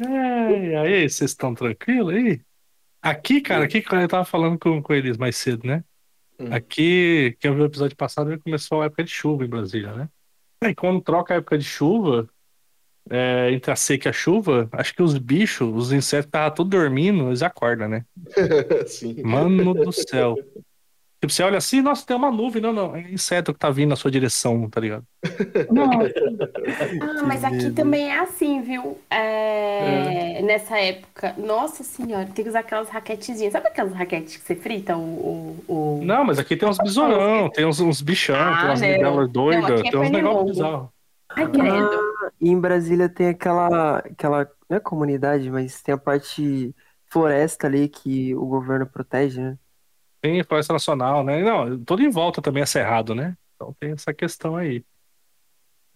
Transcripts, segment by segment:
É, aí, vocês estão tranquilos aí? Aqui, cara, aqui, quando eu tava falando com, com eles mais cedo, né? Hum. Aqui, que eu vi o episódio passado, começou a época de chuva em Brasília, né? Aí quando troca a época de chuva, é, entre a seca e a chuva, acho que os bichos, os insetos estavam todos dormindo, eles acordam, né? Sim. Mano do céu. Tipo, você olha assim, nossa, tem uma nuvem. Não, não, é inseto que tá vindo na sua direção, tá ligado? Nossa, Ah, mas aqui também é assim, viu? É, Nessa época. Nossa senhora, tem que usar aquelas raquetezinhas. Sabe aquelas raquetes que você frita? O, o, o- Não, mas aqui tem uns besourão, tem uns, uns bichão, Ah, tem umas não. libelas Não, doidas, é tem uns negócios bizarros. Ai, credo. E em Brasília tem aquela, aquela, não é comunidade, mas tem a parte floresta ali que o governo protege, né? Tem floresta nacional, né? Não, todo em volta também é cerrado, né? Então tem essa questão aí.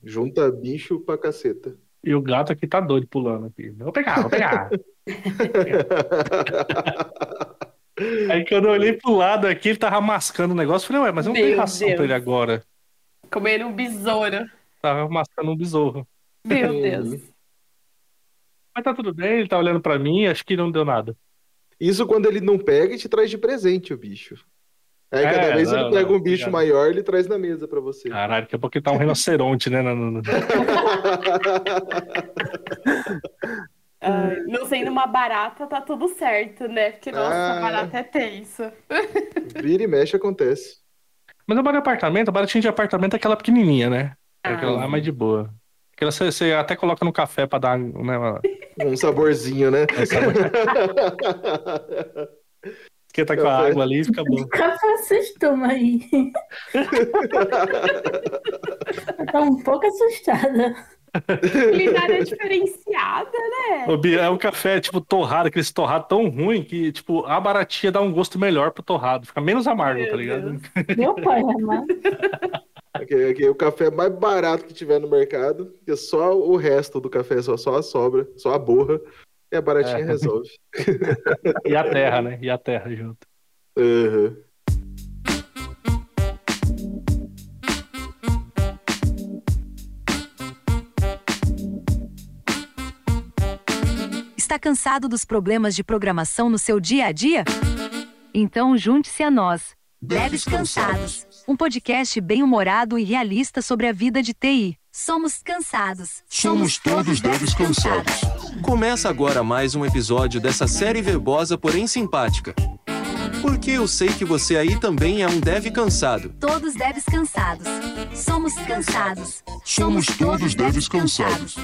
Junta bicho pra caceta. E o gato aqui tá doido pulando aqui. Vou pegar, vou pegar. Aí quando eu olhei pro lado aqui, ele tava mascando o negócio. Eu falei, ué, mas eu não Meu tenho ração Deus. pra ele agora. Comendo um besouro. Tava mascando um besouro. Meu. Deus. Mas tá tudo bem, ele tá olhando pra mim, acho que não deu nada. Isso quando ele não pega e te traz de presente o bicho. Aí É, cada vez não, ele pega não, um bicho obrigado. maior, ele traz na mesa pra você. Caralho, daqui a pouco ele tá um rinoceronte, né? no- Ai, não sendo uma barata, tá tudo certo, né? Porque, nossa, Ah. barata é tenso. Vira e mexe acontece. Mas eu moro em apartamento, a baratinha de apartamento é aquela pequenininha, né? É Ah. aquela lá mais de boa. Aquela você, você até coloca no café pra dar né, uma... Um saborzinho, né? esquenta com a água ali e fica bom. café vocês tomam aí? Eu tô um pouco assustada. Culinária diferenciada, né? O Bi- É um café, tipo, torrado, aquele torrado tão ruim que, tipo, a baratinha dá um gosto melhor pro torrado. Fica menos amargo, Meu tá ligado? Deus. Meu pai, amado. Aqui, aqui, o café mais barato que tiver no mercado, que só o resto do café, só, só a sobra, só a borra, e a baratinha É. resolve. E a terra, né? E a terra junto. Aham. Está cansado dos problemas de programação no seu dia a dia? Então junte-se a nós. Devs Cansados. Um podcast bem-humorado e realista sobre a vida de TI. Somos cansados. Somos todos devs cansados. Começa agora mais um episódio dessa série verbosa, porém simpática. Porque eu sei que você aí também é um dev cansado. Todos devs cansados. Somos cansados. Somos todos devs cansados.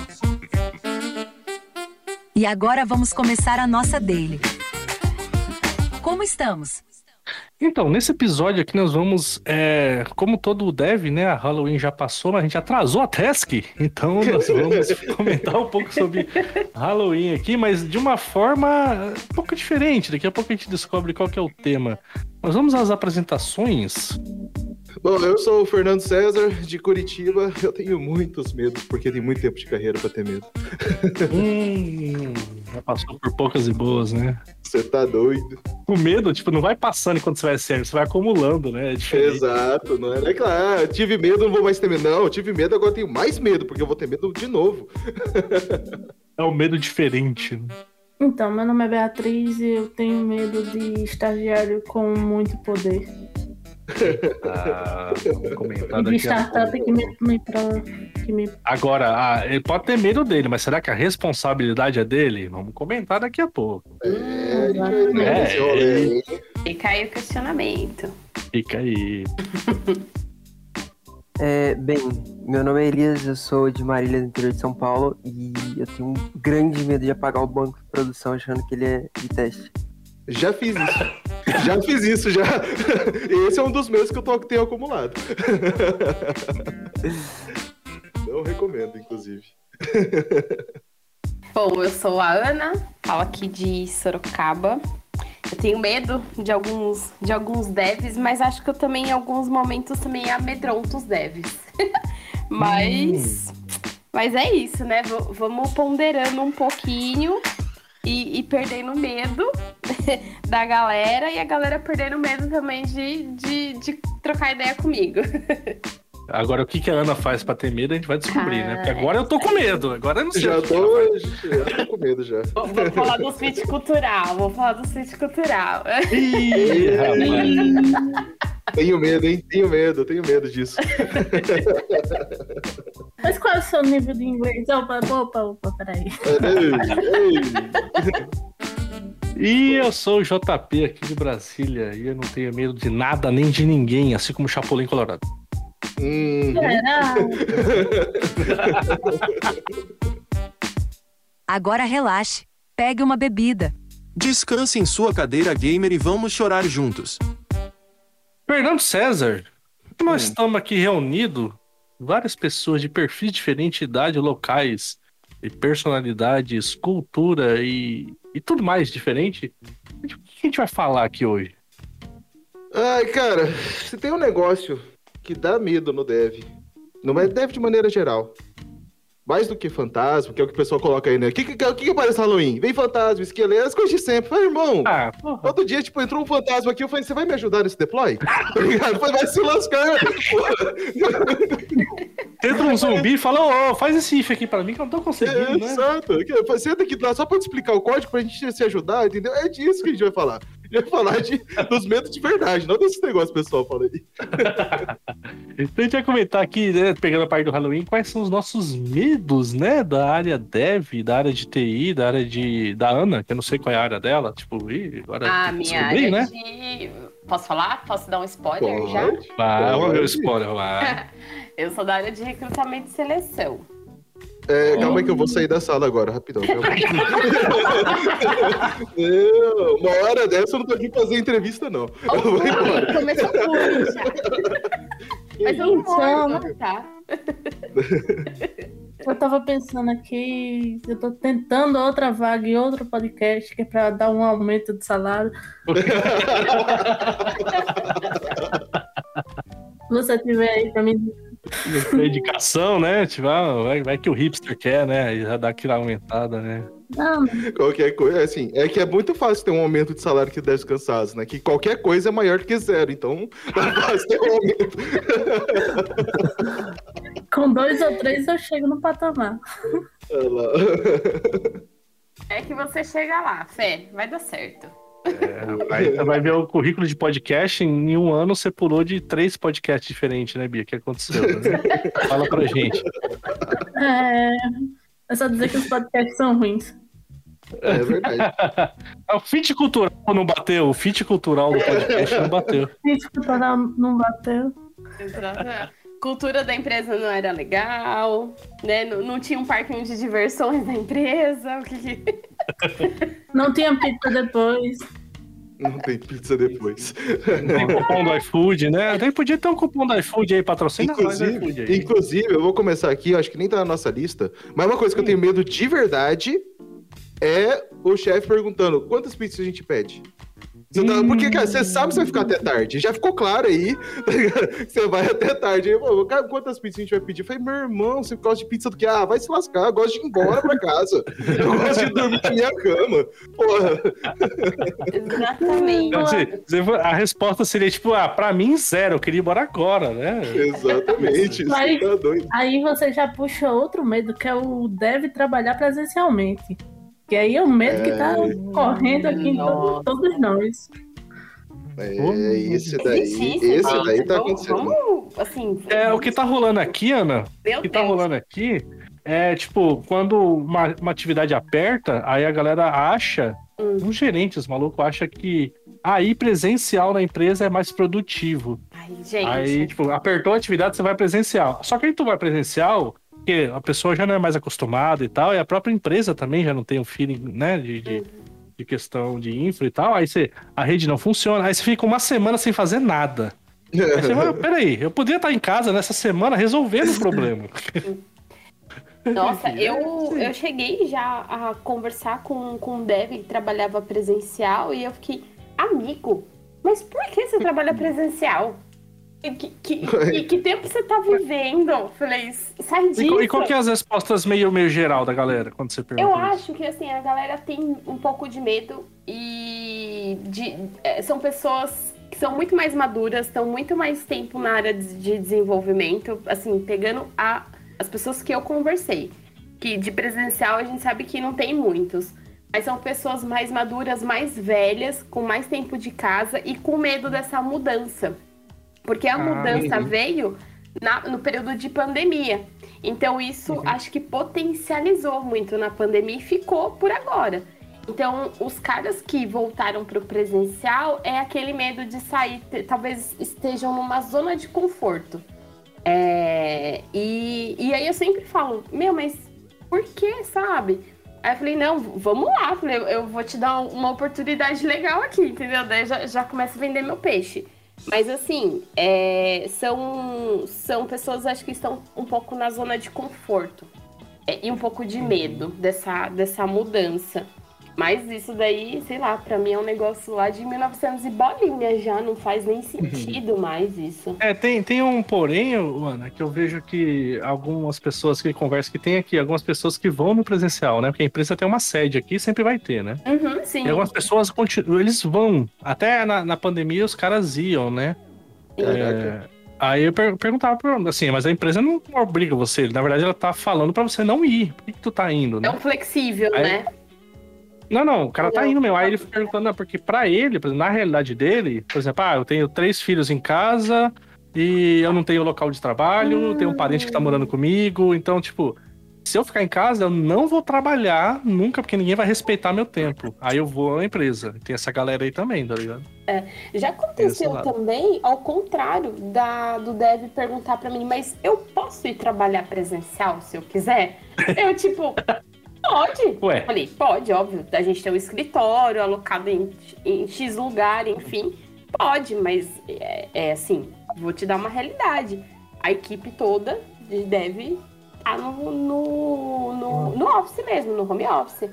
E agora vamos começar a nossa daily. Como estamos? Então, nesse episódio aqui nós vamos, é, como todo dev, né, a Halloween já passou, mas a gente atrasou a task, então nós vamos comentar um pouco sobre Halloween aqui, mas de uma forma um pouco diferente, daqui a pouco a gente descobre qual que é o tema. Nós vamos às apresentações. Bom, eu sou o Fernando César, de Curitiba. Eu tenho muitos medos, porque tem muito tempo de carreira pra ter medo. Hum, já passou por poucas e boas, né? Você tá doido? O medo, tipo, não vai passando enquanto você vai sendo, você vai acumulando, né? É. Exato, não é, é claro, ah, tive medo, não vou mais ter medo. Não, eu tive medo, agora tenho mais medo, porque eu vou ter medo de novo. É um medo diferente. né? Então, meu nome é Beatriz e eu tenho medo de estagiário com muito poder. Ah, vamos comentar de daqui a startup pouco. que me, me, pra- que me Agora, ah, ele pode ter medo dele, mas será que a responsabilidade é dele? Vamos comentar daqui a pouco. É, ver É, aí. Fica aí o questionamento. Fica aí. É, bem, meu nome é Elias, eu sou de Marília, no interior de São Paulo, e eu tenho um grande medo de apagar o banco de produção achando que ele é de teste. Já fiz isso. já fiz isso, já. Esse é um dos meus que eu tô, tenho acumulado. Não recomendo, inclusive. Bom, eu sou a Ana, falo aqui de Sorocaba. Eu tenho medo de alguns, de alguns devs, mas acho que eu também, em alguns momentos, também amedronto os devs. mas, mas é isso, né? V- vamos ponderando um pouquinho e, e perdendo medo da galera e a galera perdendo medo também de, de, de trocar ideia comigo. Agora, o que, que a Ana faz pra ter medo, a gente vai descobrir, né? Porque agora eu tô com medo. Agora eu não sei. Já tô, já tô com medo já. Vou, vou falar do fit cultural, vou falar do fit cultural. Ih, rapaz. Tenho medo, hein? Tenho medo, tenho medo disso. Mas qual é o seu nível de inglês? Opa, opa, opa, peraí. Ei, E eu sou o JP aqui de Brasília e eu não tenho medo de nada nem de ninguém, assim como o Chapolin Colorado. Hum? Agora relaxe. Pegue uma bebida. Descanse em sua cadeira gamer e vamos chorar juntos. Fernando César, nós estamos aqui reunidos, várias pessoas de perfis diferentes, idade, locais, e personalidades, cultura e, e tudo mais diferente. O que a gente vai falar aqui hoje? Ai, cara, se tem um negócio que dá medo no dev, não é dev de maneira geral. Mais do que fantasma, que é o que o pessoal coloca aí, né? O que, que, que, que parece Halloween? Vem fantasma, esqueleto, as coisas de sempre. Falei, irmão, Ah, porra. Outro dia, tipo, entrou um fantasma aqui, eu falei, você vai me ajudar nesse deploy? Tá ligado? Falei, vai se lascar. Entra um zumbi e fala, ô, faz esse if aqui pra mim que eu não tô conseguindo, É, né? exato. Aqui, Senta aqui lá só pra te explicar o código pra gente se ajudar, entendeu? É disso que a gente vai falar. A gente vai falar de, dos medos de verdade, não desses negócios que o pessoal fala aí. Então a gente vai comentar aqui, né, pegando a parte do Halloween, quais são os nossos medos, né, da área dev, da área de TI, da área de da Ana, que eu não sei qual é a área dela, tipo, ih, agora Ah, minha área né? de... Posso falar? Posso dar um spoiler já? Pode. Vai, vamos ver o Pode. spoiler, vai. Eu sou da área de recrutamento e seleção. É, calma aí que eu vou sair da sala agora, rapidão. não, uma hora dessa eu não tô aqui pra fazer entrevista, não. Eu vou embora. Começou já. Mas eu não vou, tá? Eu tava pensando aqui, eu tô tentando outra vaga e outro podcast que é pra dar um aumento de salário. Se você tiver aí pra mim, Dedicação, né? Tipo, ah, vai, vai que o hipster quer, né? Aí já dá aquela aumentada, né? não, Qualquer coisa, assim, é que é muito fácil ter um aumento de salário que 10 cansados, né? Que qualquer coisa é maior do que zero, então é fácil ter um aumento. com dois ou três eu chego no patamar. Lá. É que você chega lá, Fé, vai dar certo. É, aí você vai ver o currículo de podcast, em um ano você pulou de três podcasts diferentes, né, Bia? O que aconteceu? né? Fala pra gente. É, é só dizer que os podcasts são ruins. É verdade. o fit cultural não bateu, o fit cultural do podcast não bateu. O canal não bateu. Exato. Cultura da empresa não era legal, né? Não, não tinha um parquinho de diversões na empresa. O que que... Não tinha pizza depois. Não tem pizza depois. Tem cupom do iFood, né? Até podia ter um cupom do iFood aí, patrocina nós do iFood Inclusive, aí. inclusive, eu vou começar aqui, eu acho que nem tá na nossa lista, mas uma coisa que eu tenho medo de verdade é o chefe perguntando quantas pizzas a gente pede. Você tá- Porque, cara, você sabe que você vai ficar até tarde. Já ficou claro aí. tá? Que Você vai até tarde. Aí, pô, cara, quantas pizzas a gente vai pedir? Eu falei, meu irmão, você gosta de pizza do quê? Ah, vai se lascar. Eu gosto de ir embora pra casa. Eu gosto de dormir na minha cama. Porra. Exatamente. A resposta seria tipo, ah, pra mim zero, eu queria ir embora agora, né? Exatamente. Isso Mas- tá doido. Aí você já puxa outro medo, que é o deve trabalhar presencialmente. Que aí é o medo que tá correndo aqui em Nossa. todos, todos nós. É, esse daí. Isso, Esse gente. daí tá acontecendo. Vamos, assim, É, o que tá rolando aqui, Ana, Meu o que tá rolando aqui é, tipo, quando uma, uma atividade aperta, aí a galera acha, Hum. um gerente, os malucos, acha que aí presencial na empresa é mais produtivo. Ai, gente. Aí, tipo, apertou a atividade, você vai presencial. Só que aí tu vai presencial, porque a pessoa já não é mais acostumada e tal, e a própria empresa também já não tem um feeling, né, de, de, de questão de infra e tal. Aí você, a rede não funciona, aí você fica uma semana sem fazer nada. Aí você vai, peraí, eu podia estar em casa nessa semana resolvendo o problema. Nossa, É, eu, eu cheguei já a conversar com, com um dev que trabalhava presencial e eu fiquei, amigo, mas por que você trabalha presencial? E Que, que, que, que tempo você tá vivendo? Falei, sai E, disso. qual- e qual que é as respostas meio, meio geral da galera quando você pergunta Eu isso? acho que assim, a galera tem um pouco de medo e de, é, são pessoas que são muito mais maduras, estão muito mais tempo na área de de desenvolvimento, assim, pegando a, as pessoas que eu conversei. Que de presencial a gente sabe que não tem muitos. Mas são pessoas mais maduras, mais velhas, com mais tempo de casa e com medo dessa mudança. Porque a Ah, mudança uhum. veio na- no período de pandemia. Então isso Uhum. acho que potencializou muito na pandemia e ficou por agora. Então, os caras que voltaram para o presencial é aquele medo de sair, talvez estejam numa zona de conforto. É, e, e aí eu sempre falo, meu, mas por que, sabe? Aí eu falei, não, vamos lá, falei, eu, eu vou te dar uma oportunidade legal aqui, entendeu? Daí já, já começa a vender meu peixe. Mas assim, é, são, são pessoas acho que estão um pouco na zona de conforto. É, e um pouco de medo dessa, dessa mudança. Mas isso daí, sei lá, pra mim é um negócio lá de 1900 e bolinha já, não faz nem sentido mais isso. É, tem, tem um porém, Ana, que eu vejo que algumas pessoas que conversam, que tem aqui, algumas pessoas que vão no presencial, né? Porque a empresa tem uma sede aqui, sempre vai ter, né? Uhum, sim. E algumas pessoas continuam, eles vão. Até na, na pandemia os caras iam, né? É, aí eu per- perguntava pra assim, mas a empresa não obriga você. Na verdade, ela tá falando pra você não ir. Por que, que tu tá indo, É né? um flexível, Aí- né? Não, não, o cara tá indo mesmo. Aí ele perguntando, não, porque pra ele, exemplo, na realidade dele, por exemplo, ah, eu tenho três filhos em casa e eu não tenho local de trabalho, tenho um parente que tá morando comigo, então, tipo, se eu ficar em casa, eu não vou trabalhar nunca, porque ninguém vai respeitar meu tempo. Aí eu vou à empresa. Tem essa galera aí também, tá ligado? Já aconteceu também, ao contrário, da, do Dev perguntar pra mim, mas eu posso ir trabalhar presencial se eu quiser? Eu, tipo, pode. Ué. Falei, pode, óbvio. A gente tem um escritório alocado em, em X lugar, enfim. Pode, mas é, é assim, vou te dar uma realidade. A equipe toda de Dev tá no, no, no, no office mesmo, no home office.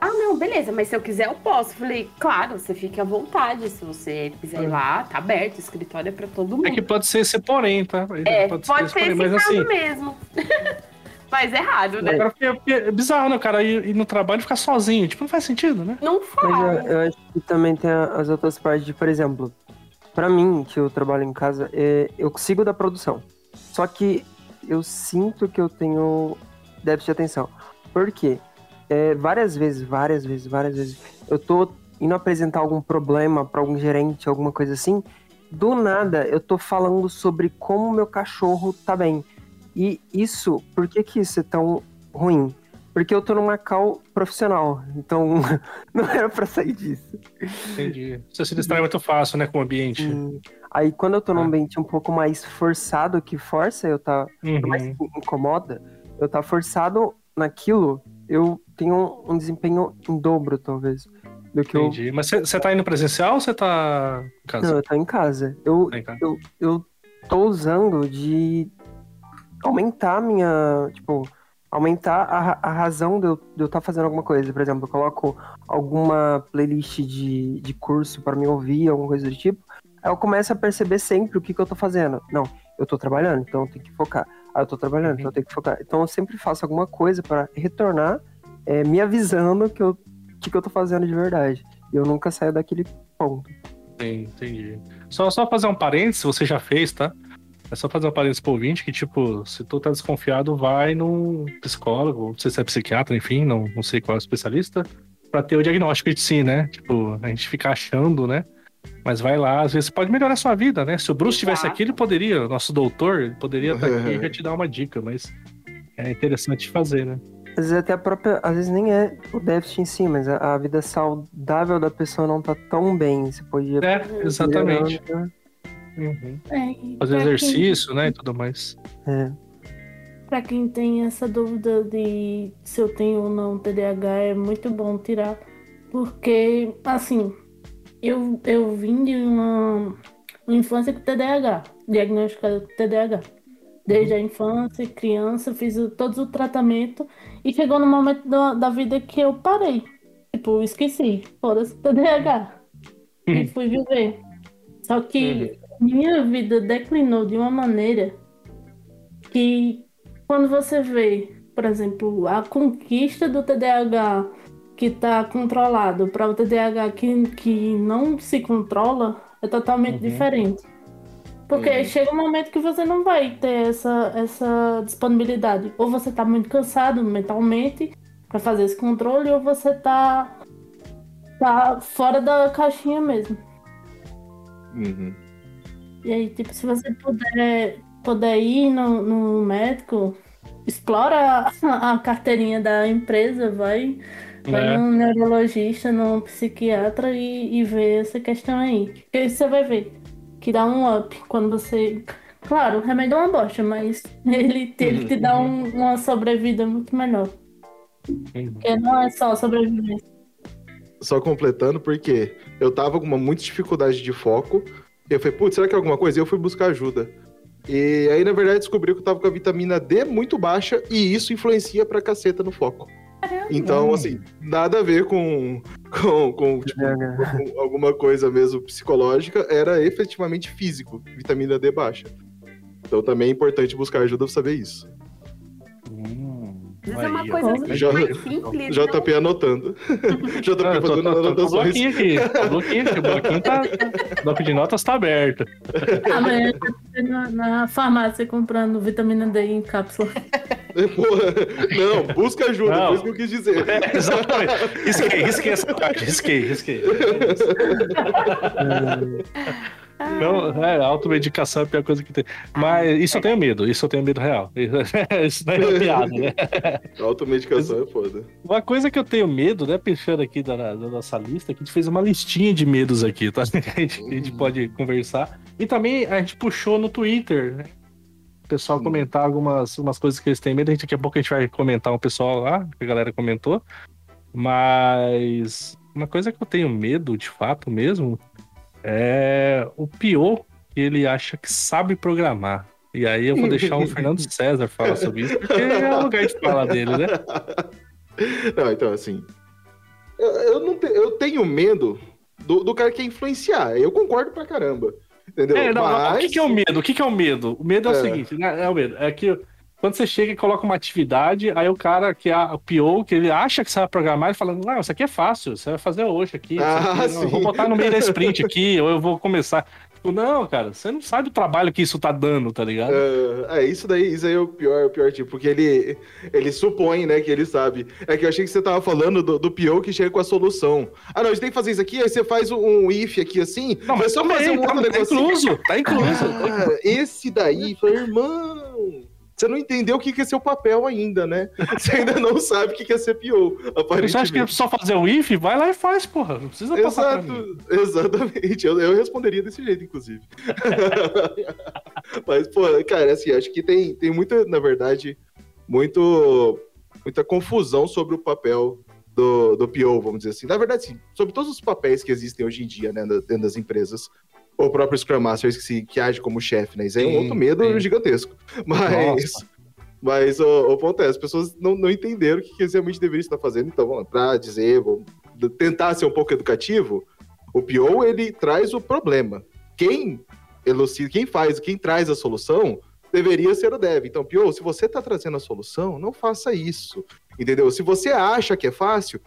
Ah, não, beleza, mas se eu quiser eu posso. Falei, claro, você fique à vontade. Se você quiser ir lá, tá aberto, o escritório é pra todo mundo. É que pode ser esse porém, tá? É, pode, esse ser esse mas caso assim. mesmo. mas é errado, né? Agora, porque é bizarro, né? O cara ir, ir no trabalho e ficar sozinho. Tipo, não faz sentido, né? Não Mas faz. eu, eu acho que também tem as outras partes de, por exemplo, pra mim, que eu trabalho em casa, é, eu consigo da produção. Só que eu sinto que eu tenho déficit de atenção. Por quê? É, várias vezes, várias vezes, várias vezes, eu tô indo apresentar algum problema pra algum gerente, alguma coisa assim, do nada eu tô falando sobre como meu cachorro tá bem. E isso, por que que isso é tão ruim? Porque eu tô numa call profissional, então não era pra sair disso. Entendi. Você se distrai muito fácil, né, com o ambiente. Hum, Aí quando eu tô num Ah. ambiente um pouco mais forçado que força, eu tá por mais Uhum. que incomoda, eu tá forçado naquilo, eu tenho um, um desempenho em dobro, talvez, do que Entendi. Mas você- tá indo presencial ou você tá em eu. casa? Não, eu tô em casa. Eu, Tá em casa. eu, eu tô usando de aumentar a minha. Tipo, aumentar a, a razão de eu estar tá fazendo alguma coisa. Por exemplo, eu coloco alguma playlist de, de curso para me ouvir, alguma coisa do tipo. Aí eu começo a perceber sempre o que, que eu tô fazendo. Não, eu tô trabalhando, então eu tenho que focar. Ah, eu tô trabalhando, então eu tenho que focar. Então eu sempre faço alguma coisa para retornar, é, me avisando que eu, que, que eu tô fazendo de verdade. E eu nunca saio daquele ponto. Sim, entendi. Só, só fazer um parênteses, você já fez, tá? É só fazer um parênteses pro ouvinte que, tipo, se tu tá desconfiado, vai num psicólogo, não sei se é psiquiatra, enfim, não, não sei qual é o especialista, pra ter o diagnóstico de si, né? Tipo, a gente fica achando, né? Mas vai lá, às vezes pode melhorar a sua vida, né? Se o Bruce estivesse aqui, ele poderia, o nosso doutor, ele poderia estar aqui e já te dar uma dica, mas é interessante fazer, né? Às vezes até a própria. Às vezes nem é o déficit em si, mas a, a vida saudável da pessoa não tá tão bem. Você podia. É, exatamente. melhorando, né? Uhum. É, Fazer pra quem- exercício, né? E tudo mais. É. Pra quem tem essa dúvida de se eu tenho ou não TDAH, é muito bom tirar. Porque, assim, eu, eu vim de uma, uma infância com TDAH, diagnosticada com TDAH. Desde a infância, criança, fiz o- todos o tratamento e chegou no momento da, da vida que eu parei. Tipo, esqueci, foda-se TDAH. E fui viver. Só que minha vida declinou de uma maneira que quando você vê, por exemplo, a conquista do TDAH que está controlado para o TDAH que, que não se controla, é totalmente Uhum. diferente. Porque Uhum. chega um momento que você não vai ter essa, essa disponibilidade. Ou você tá muito cansado mentalmente pra fazer esse controle, ou você tá, tá fora da caixinha mesmo. Uhum. E aí, tipo, se você puder, puder ir no, no médico, explora a, a carteirinha da empresa, vai, vai É. num neurologista, num psiquiatra e, e vê essa questão aí. Porque aí você vai ver que dá um up quando você. Claro, o remédio é uma bosta, mas ele, te- ele te dá um- uma sobrevida muito melhor. Porque não é só sobrevivência. Só completando, porque eu tava com uma muita dificuldade de foco. E eu falei, putz, será que é alguma coisa? E eu fui buscar ajuda. E aí, na verdade, descobri que eu tava com a vitamina D muito baixa e isso influencia pra caceta no foco. Então, Hum. assim, nada a ver com, com, com, tipo, TDAH. com alguma coisa mesmo psicológica, era efetivamente físico, vitamina D baixa. Então também é importante buscar ajuda pra saber isso. Às vezes é uma aí, coisa Já- super simples. JP anotando. JP Ah, eu tô, fazendo tô, tô, tô anotações. bloquinho aqui, tô bloquinho aqui, o bloquinho tá, o bloco de notas tá aberto. Amanhã tá na, na farmácia comprando vitamina D em cápsula. Porra, não, busca ajuda, Não. foi isso que eu quis dizer. É, exatamente. Risquei, risquei essa parte, risquei, risquei. Não, é, automedicação é a pior coisa que tem. Mas isso eu tenho medo, isso eu tenho medo real. Isso não é piada, né? Automedicação é foda. Uma coisa que eu tenho medo, né, pensando aqui da, da nossa lista, que a gente fez uma listinha de medos aqui, tá? A gente, a gente pode conversar. E também a gente puxou no Twitter, né? O pessoal Sim. comentar algumas umas coisas que eles têm medo. A gente, daqui a pouco a gente vai comentar um pessoal lá, que a galera comentou. Mas uma coisa que eu tenho medo, de fato mesmo, é o pior que ele acha que sabe programar. E aí eu vou deixar o Fernando César falar sobre isso, porque é o lugar de fala dele, né? Não, então assim. Eu, eu não te- eu tenho medo do, do cara que quer influenciar. Eu concordo pra caramba. Entendeu? É, não, não, Mas... O que, que é o medo? O que, que é o medo? O medo é, o É. seguinte, né? É o medo. É que quando você chega e coloca uma atividade, aí o cara que é o PO, que ele acha que sabe programar, ele fala, não, isso aqui é fácil, você vai fazer hoje aqui. Ah, aqui, eu vou botar no meio da sprint aqui, ou eu vou começar. Tipo, não, cara, você não sabe o trabalho que isso tá dando, tá ligado? É, é, isso daí, isso aí é o pior, o pior tipo, porque ele, ele supõe, né, que ele sabe. É que eu achei que você tava falando do, do PO que chega com a solução. Ah, não, a gente tem que fazer isso aqui, aí você faz um if aqui assim, Não, mas só fazer um tá, outro tá negocinho. incluso, tá incluso. Ah, esse daí, falei, irmão, você não entendeu o que que é seu papel ainda, né? Você ainda não sabe o que que é ser PO, Você acha que é só fazer o if? Vai lá e faz, porra. Não precisa passar. Exato, exatamente. Eu, eu responderia desse jeito, inclusive. Mas, pô, cara, assim, acho que tem, tem muita, na verdade, muito, muita confusão sobre o papel do, do PO, vamos dizer assim. Na verdade, sim, sobre todos os papéis que existem hoje em dia, né, dentro das empresas. O próprio Scrum Master que, se, que age como chefe, né? Isso aí é um outro medo sim. gigantesco. Mas, Nossa. mas o, o ponto é, as pessoas não, não entenderam o que realmente deveriam estar fazendo. Então, lá, pra dizer, vamos tentar ser um pouco educativo, o PO, ele traz o problema. Quem elucida, quem faz, quem traz a solução, deveria ser o dev. Então, PO, se você está trazendo a solução, não faça isso. Entendeu? Se você acha que é fácil,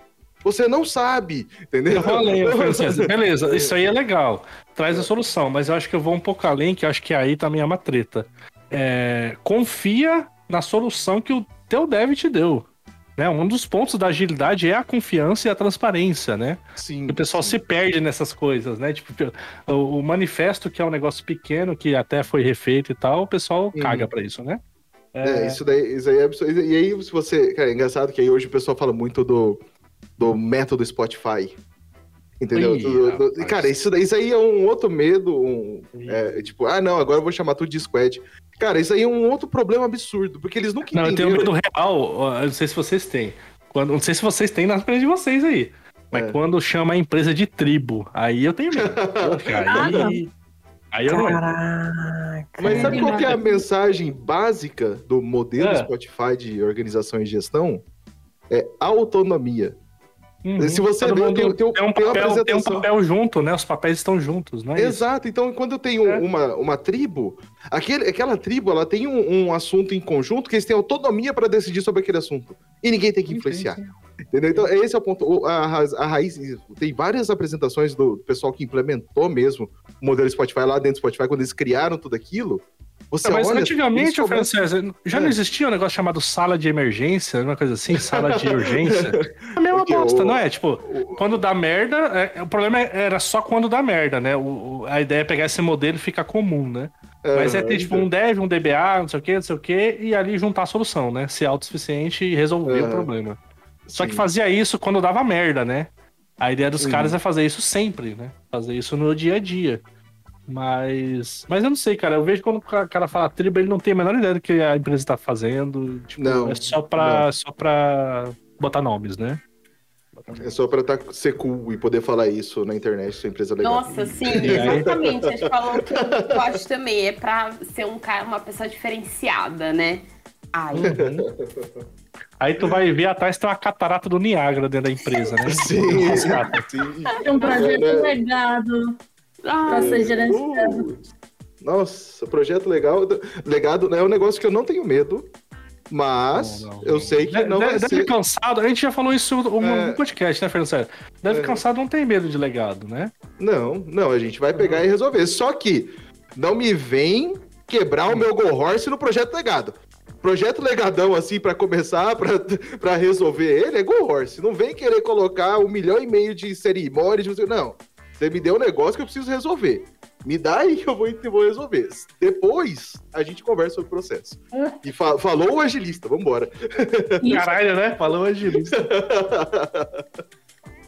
você não sabe, entendeu? Eu falei assim, beleza, isso aí é legal, traz a solução, mas eu acho que eu vou um pouco além, que acho que aí também é uma treta. É, confia na solução que o teu dev te deu. Né? Um dos pontos da agilidade é a confiança e a transparência, né? Sim. O pessoal se perde nessas coisas, né? Tipo, o, o manifesto, que é um negócio pequeno, que até foi refeito e tal, o pessoal Uhum. caga pra isso, né? É, isso daí, isso aí é absurdo. E aí, se você. Cara, é engraçado que aí hoje o pessoal fala muito do, do método Spotify. Entendeu? Ih, Do- do- cara, isso, daí- isso aí é um outro medo. um- é, tipo, ah, não, agora eu vou chamar tudo de squad. Cara, isso aí é um outro problema absurdo, porque eles nunca Não, eu tenho entenderam. medo real, eu não sei se vocês têm. Quando, não sei se vocês têm nas empresas de vocês aí. Mas É. quando chama a empresa de tribo, aí eu tenho medo. Poxa, aí, aí eu não. Caraca. Mas sabe qual que é a mensagem básica do modelo É. Spotify de organização e gestão? É autonomia. Uhum. Se você vê, tem- tem um- tem um papel, tem um papel junto, né? Os papéis estão juntos, não é isso? Exato, então quando eu tenho É. uma, uma tribo, aquele, aquela tribo ela tem um, um assunto em conjunto que eles têm autonomia para decidir sobre aquele assunto. E ninguém tem que influenciar. Entendeu? Então, esse é o ponto. A, ra- a raiz. Tem várias apresentações do pessoal que implementou mesmo o modelo Spotify lá dentro do Spotify, quando eles criaram tudo aquilo. Você Não, mas olha, antigamente, Francesa, já não É. existia um negócio chamado sala de emergência, uma coisa assim, sala de urgência? É a mesma Porque bosta, o- não é? Tipo, o- quando dá merda, é- o problema era só quando dá merda, né? O, a ideia é pegar esse modelo e ficar comum, né? Mas é ter, tipo, um dev, um DBA, não sei o quê, não sei o quê, e ali juntar a solução, né? Ser autossuficiente e resolver o problema. Só que Sim. fazia isso quando dava merda, né? A ideia dos Uhum. caras é fazer isso sempre, né? Fazer isso no dia a dia. Mas. Mas eu não sei, cara. Eu vejo quando o ca- cara fala tribo, ele não tem a menor ideia do que a empresa tá fazendo. Tipo, Não, é só pra, só pra botar nomes, né? É só pra tá, ser cool e poder falar isso na internet, sua empresa é legal. Nossa, sim, aí? exatamente. A gente falou que eu acho também. É pra ser um cara, uma pessoa diferenciada, né? Ai, Aí tu vai ver atrás tem uma catarata do Niágara dentro da empresa, né? Sim, sim. Tem um projeto É, né? legado Putz. Nossa, projeto legal. Legado é um negócio que eu não tenho medo, mas Não, não, eu não. sei que não deve, vai deve ser. cansado, a gente já falou isso no, É. no podcast, né, Fernando Sérgio? Deve É. cansado não tem medo de legado, né? Não, não, a gente vai pegar e resolver. Só que não me vem quebrar o meu Go Horse no projeto legado. Projeto legadão, assim, pra começar, pra, pra resolver ele, é Go Horse. Não vem querer colocar um milhão e meio de cerimônias. de- Não. Você me deu um negócio que eu preciso resolver. Me dá aí que eu vou, eu vou resolver. Depois a gente conversa sobre o processo. E fa- falou o agilista, vambora. Caralho, né? Falou agilista.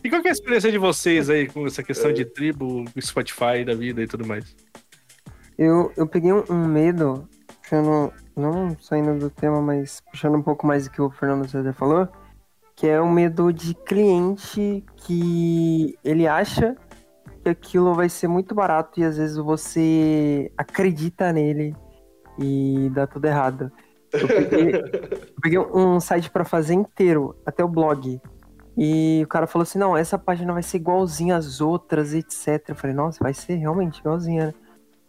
E qual que é a experiência de vocês aí com essa questão de tribo, Spotify da vida e tudo mais? Eu, eu peguei um, um medo, puxando, não saindo do tema, mas puxando um pouco mais do que o Fernando César falou, que é o medo de cliente que ele acha aquilo vai ser muito barato e às vezes você acredita nele e dá tudo errado. Eu peguei, eu peguei um site pra fazer inteiro, até o blog. E o cara falou assim: não, essa página vai ser igualzinha às outras, etc. Eu falei, nossa, vai ser realmente igualzinha, né?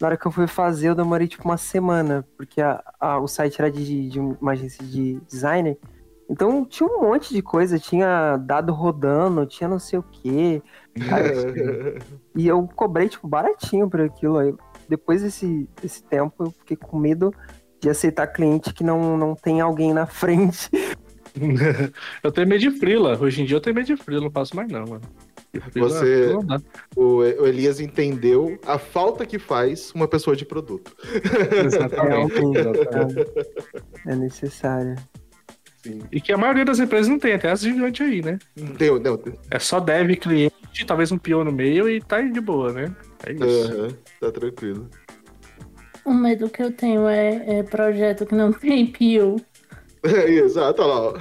Na hora que eu fui fazer, eu demorei tipo uma semana, porque a, a- o site era de, de uma agência de designer. Então tinha um monte de coisa, tinha dado rodando, tinha não sei o quê. Cara, e eu cobrei, tipo, baratinho por aquilo. Aí, depois desse, desse tempo, eu fiquei com medo de aceitar cliente que não, não tem alguém na frente. eu tenho medo de frila. Hoje em dia eu tenho medo de frila, não faço mais não, mano. Frila- Você- não o, o Elias entendeu a falta que faz uma pessoa de produto. Exatamente. Realmente, é necessário. Sim. E que a maioria das empresas não tem, até as gigantes aí, né? Deu, não, É só dev, cliente, talvez um peão no meio e tá aí de boa, né? É isso. aham, tá tranquilo. O medo que eu tenho é, é projeto que não tem PO. É, exato, olha lá. ó.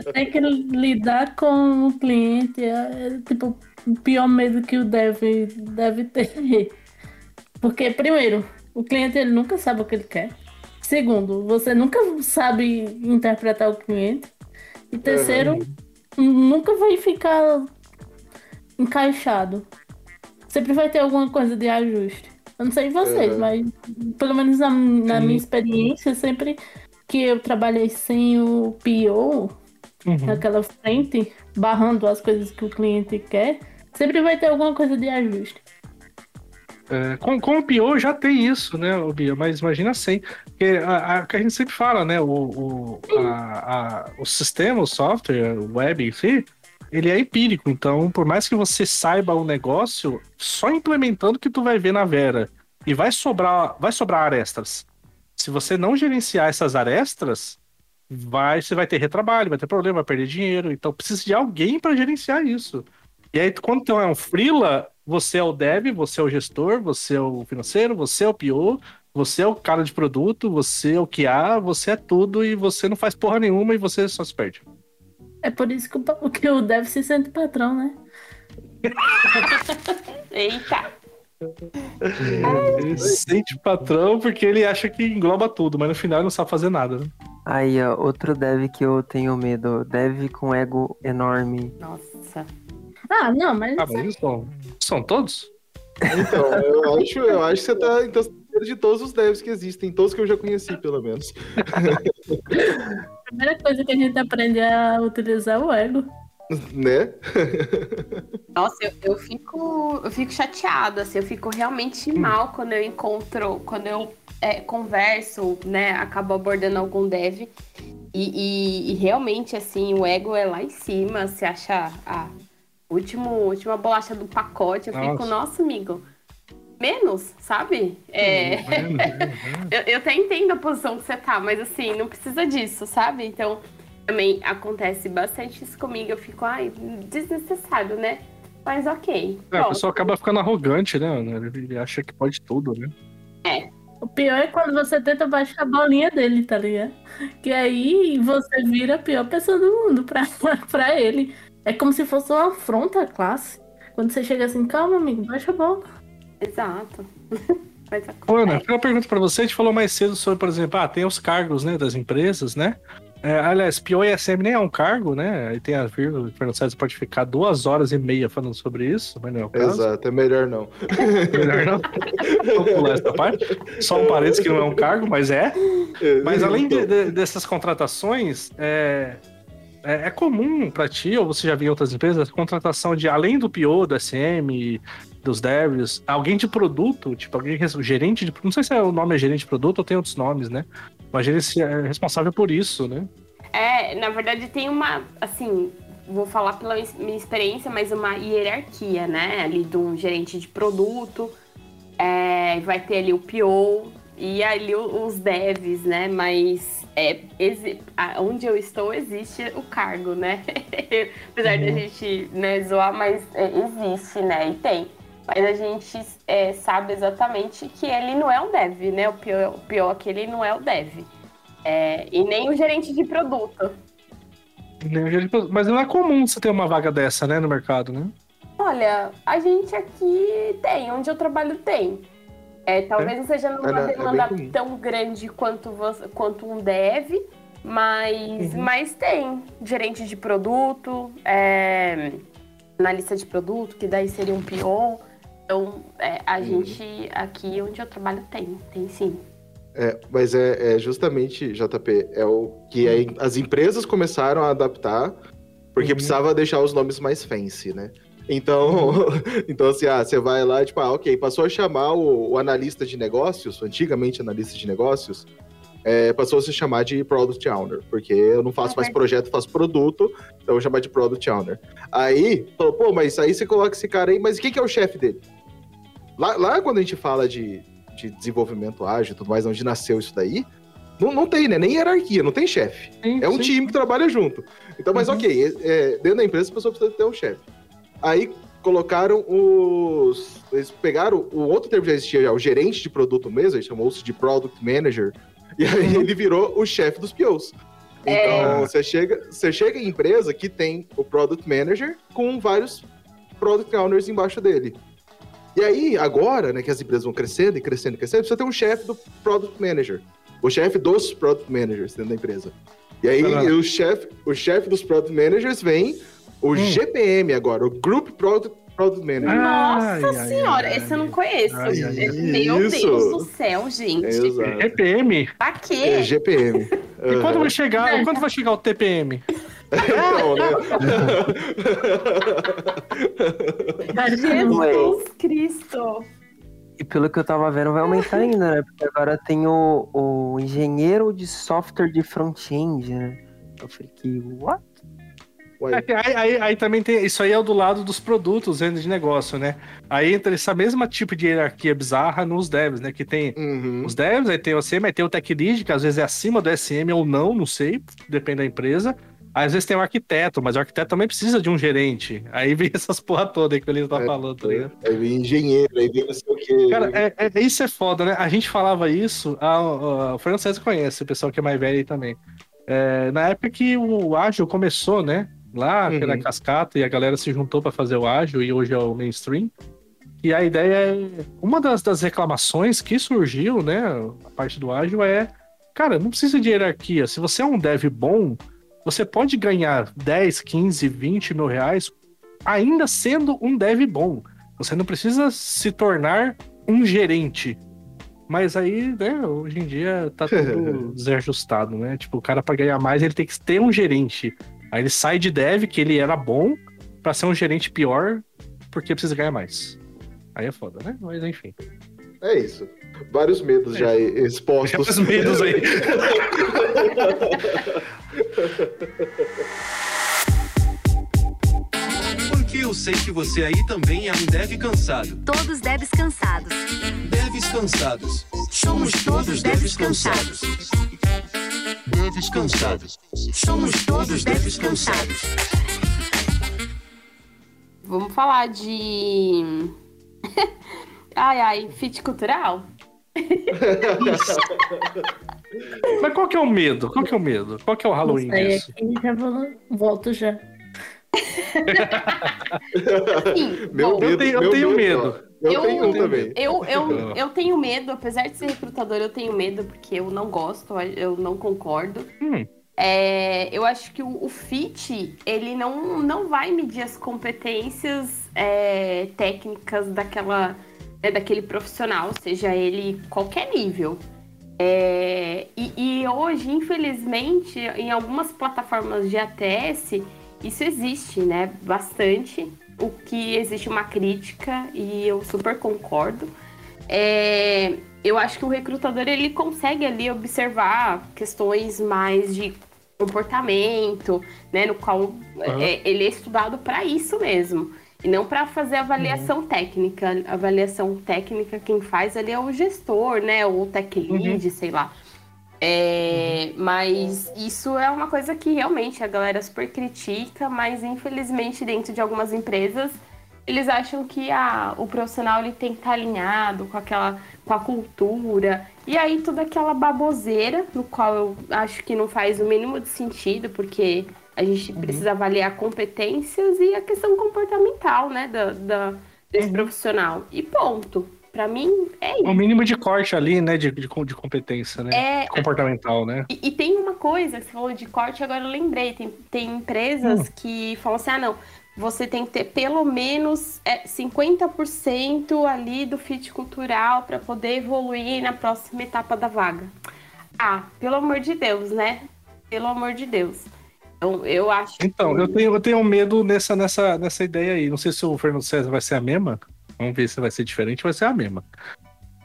Você tem que lidar com o cliente. É, é, tipo o pior medo que o dev deve ter. Porque, primeiro, o cliente ele nunca sabe o que ele quer. Segundo, você nunca sabe interpretar o cliente. E terceiro, nunca vai ficar encaixado. Sempre vai ter alguma coisa de ajuste. Eu não sei vocês, Uhum. mas pelo menos na, na minha experiência, sempre que eu trabalhei sem o PO, Uhum. naquela frente, barrando as coisas que o cliente quer, sempre vai ter alguma coisa de ajuste. É, com, com o PO já tem isso, né, Bia? Mas imagina sem. Porque a, a, que a gente sempre fala, né? O, o, a, a- o sistema, o software, o web em si, ele é empírico. Então, por mais que você saiba o negócio, só implementando que tu vai ver na Vera. E vai sobrar, vai sobrar arestas. Se você não gerenciar essas arestas, vai, você vai ter retrabalho, vai ter problema, vai perder dinheiro. Então precisa de alguém para gerenciar isso. E aí, quando tu é um freela, você é o dev, você é o gestor, você é o financeiro, você é o PO, você é o cara de produto, você é o QA, você é tudo e você não faz porra nenhuma e você só se perde. É por isso que o, que o dev se sente patrão, né? Eita! Ele se sente patrão porque ele acha que engloba tudo, mas no final ele não sabe fazer nada. Né? Aí, ó, outro dev que eu tenho medo. Dev com ego enorme. Nossa. Ah, não, mas Ah, mas eles são, são todos? Então, eu acho, eu acho que você tá então, de todos os devs que existem, todos que eu já conheci, pelo menos. A primeira coisa que a gente aprende é a utilizar o ego. Né? Nossa, eu, eu fico, eu fico chateada, assim, eu fico realmente mal quando eu encontro, quando eu é, converso, né, acabo abordando algum dev e, e- e realmente, assim, o ego é lá em cima, você acha a último, última bolacha do pacote, eu fico, Nossa. nossa, amigo, menos, sabe? É, eu, eu até entendo a posição que você tá, mas assim, não precisa disso, sabe? Então, também acontece bastante isso comigo. Eu fico, ai, desnecessário, né? Mas ok. É, pronto. pessoal acaba ficando arrogante, né? Ele acha que pode tudo, né? O pior é quando você tenta baixar a bolinha dele, tá ligado? Que aí você vira a pior pessoa do mundo pra, pra ele. É como se fosse uma afronta à classe. Quando você chega assim, calma, amigo, baixa a bola. Exato. Mas Ana, acontece. uma pergunta pra você. A gente falou mais cedo sobre, por exemplo, ah, tem os cargos, né, das empresas, né? É, aliás, PO e SM nem é um cargo, né? Aí tem a vírgula, o Fernando César pode ficar duas horas e meia falando sobre isso, mas não é o caso. Exato, é melhor não. Melhor não. Vamos pular essa parte. Só um parênteses que não é um cargo, mas é. Mas além de- de- dessas contratações, é, é, é comum para ti, ou você já viu em outras empresas, contratação de, além do PO, do SM, dos devs, alguém de produto, tipo, alguém gerente de. Não sei se é o nome é gerente de produto ou tem outros nomes, né? Mas gerente é responsável por isso, né? É, na verdade tem uma, assim, vou falar pela minha experiência, mas uma hierarquia, né? Ali de um gerente de produto, é, vai ter ali o PO e ali os devs, né? Mas é, onde eu estou existe o cargo, né? Apesar da gente né, zoar, mas é, existe, né? E tem. Mas a gente é, sabe exatamente que ele não é um dev, né? O PO, o PO aquele não é o dev. É, e nem o gerente de produto. Mas não é comum você ter uma vaga dessa, né, no mercado, né? Olha, a gente aqui tem, onde eu trabalho tem. É, talvez não seja numa É, é demanda tão grande quanto, você- quanto um dev, mas, Uhum. mas tem gerente de produto, é, analista de produto, que daí seria um PO. Então, é, a Uhum. gente aqui onde eu trabalho tem, tem sim. É, mas é, é justamente, JP, é o que aí as empresas começaram a adaptar, porque Uhum. precisava deixar os nomes mais fancy, né? Então, então assim, ah, você vai lá, tipo, ah, ok, passou a chamar o, o analista de negócios, antigamente analista de negócios, é, passou a se chamar de Product Owner, porque eu não faço mais projeto, faço produto, então eu vou chamar de Product Owner. Aí, falou, pô, mas aí você coloca esse cara aí, mas quem que é o chefe dele? Lá, lá quando a gente fala de, de desenvolvimento ágil e tudo mais, onde nasceu isso daí, não, não tem, né? Nem hierarquia, não tem chefe. É um time que trabalha junto. Então, mas Uhum. ok, é, dentro da empresa a pessoa precisa ter um chefe. Aí colocaram os. Eles pegaram o outro termo que já existia, já, o gerente de produto mesmo, eles chamou-se de Product Manager. E aí ele virou o chefe dos POs. Então, você, chega, você chega em empresa que tem o Product Manager com vários Product Owners embaixo dele. E aí, agora, né, que as empresas vão crescendo e crescendo e crescendo, precisa ter um chefe do Product Manager. O chefe dos Product Managers dentro da empresa. E aí, Ah. o chefe o chefe dos Product Managers vem o Hum. GPM agora, o Group Product, Product Manager. Ai, Nossa ai, senhora, ai. esse eu não conheço. Ai, ai, ai. Meu Isso. Deus do céu, gente. Exato. EPM? Pra É, quê? GPM. E quando vai chegar, quando vai chegar o TPM? Então, né? Jesus Cristo. E pelo que eu tava vendo, vai aumentar ainda, né? Porque agora tem o, o engenheiro de software de front-end, né? Eu fiquei, what? É Aí, aí- aí também tem. Isso aí é o do lado dos produtos venda de negócio, né? Aí entra essa mesma tipo de hierarquia bizarra nos devs, né? Que tem uhum. os devs, aí tem o SM, aí tem o tech lead, que às vezes é acima do SM ou não, não sei, depende da empresa. Às vezes tem o arquiteto, mas o arquiteto também precisa de um gerente. Aí vem essas porra toda aí que ele tá É, falando, ligado? Aí vem engenheiro, aí vem não sei o quê. Cara, é, é- isso é foda, né? A gente falava isso, a, a- o Fernando César conhece, o pessoal que é mais velho aí também. É, na época que o Ágil começou, né? Lá Uhum. pela cascata e a galera se juntou pra fazer o Ágil e hoje é o mainstream. E a ideia é. Uma das, das reclamações que surgiu, né? A parte do Ágil é. Cara, não precisa de hierarquia. Se você é um dev bom, você pode ganhar 10, 15, 20 mil reais ainda sendo um dev bom. Você não precisa se tornar um gerente. Mas aí, né, hoje em dia tá tudo desajustado, né? Tipo, o cara pra ganhar mais, ele tem que ter um gerente. Aí ele sai de dev, que ele era bom, pra ser um gerente pior, porque precisa ganhar mais. Aí é foda, né? Mas enfim. É isso. Vários medos já expostos. Os medos aí. Porque eu sei que você aí também é um dev cansado. Todos devs cansados. Devs cansados. Somos todos devs cansados. Devs cansados. Somos todos devs cansados. Vamos falar de. ai, ai, fit cultural? Mas qual que é o medo? Qual que é o medo? Qual que é o Halloween disso? aqui já vou, volto já. Sim, Meu bom, medo, Eu tenho- eu tenho ó. medo. Eu, Eu- tenho também. Eu, eu, eu tenho medo, apesar de ser recrutador, eu tenho medo, porque eu não gosto, eu não concordo. Hum, É, eu acho que o, o fit, ele não, não vai medir as competências é, técnicas daquela, né, daquele profissional, seja ele qualquer nível. É, e, e hoje, infelizmente, em algumas plataformas de ATS, isso existe, né? Bastante. O que existe uma crítica e eu super concordo. É, eu acho que o recrutador ele consegue ali observar questões mais de comportamento, né, no qual Aham. é, ele é estudado para isso mesmo e não para fazer avaliação técnica. A avaliação técnica quem faz ali é o gestor, né, ou o tech lead, sei lá. É, mas isso é uma coisa que realmente a galera super critica, mas infelizmente dentro de algumas empresas eles acham que ah, o profissional ele tem que estar alinhado com aquela com a cultura. E aí toda aquela baboseira no qual eu acho que não faz o mínimo de sentido porque a gente precisa avaliar competências e a questão comportamental né da, da- desse profissional. E ponto Pra mim é o isso mínimo de corte ali, né, de, de, de competência, né? é Comportamental, né? E, e tem uma coisa, que você falou de corte, agora eu lembrei. Tem, tem empresas que falam assim: ah, não, você tem que ter pelo menos é, 50% ali do fit cultural para poder evoluir na próxima etapa da vaga. Ah, pelo amor de Deus, né? Pelo amor de Deus. Então, eu acho. Então, eu tenho, eu tenho medo nessa, nessa, nessa ideia aí. Não sei se o Fernando César vai ser a mesma. Vamos ver se vai ser diferente, vai ser a mesma.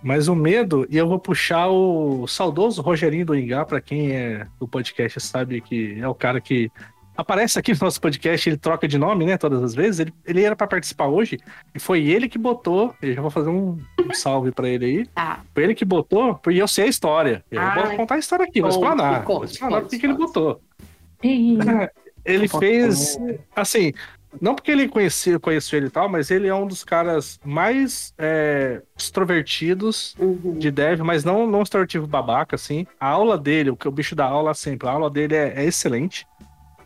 Mas o medo, e eu vou puxar o saudoso Rogerinho do Ingá, pra quem é do podcast sabe que é o cara que aparece aqui no nosso podcast, ele troca de nome, né, todas as vezes. Ele, ele era pra participar hoje, e foi ele que botou, eu já vou fazer um, um salve pra ele aí. Tá. Foi ele que botou, porque eu sei a história. Eu Ah, vou contar a história aqui, vou explanar. Vou explanar porque que ele botou. Ele fez, assim, não porque ele conhecia, conheceu ele e tal, mas ele é um dos caras mais é, extrovertidos Uhum. de dev, mas não, não extrovertido babaca, assim. A aula dele, o que o bicho dá aula sempre, a aula dele é, é excelente.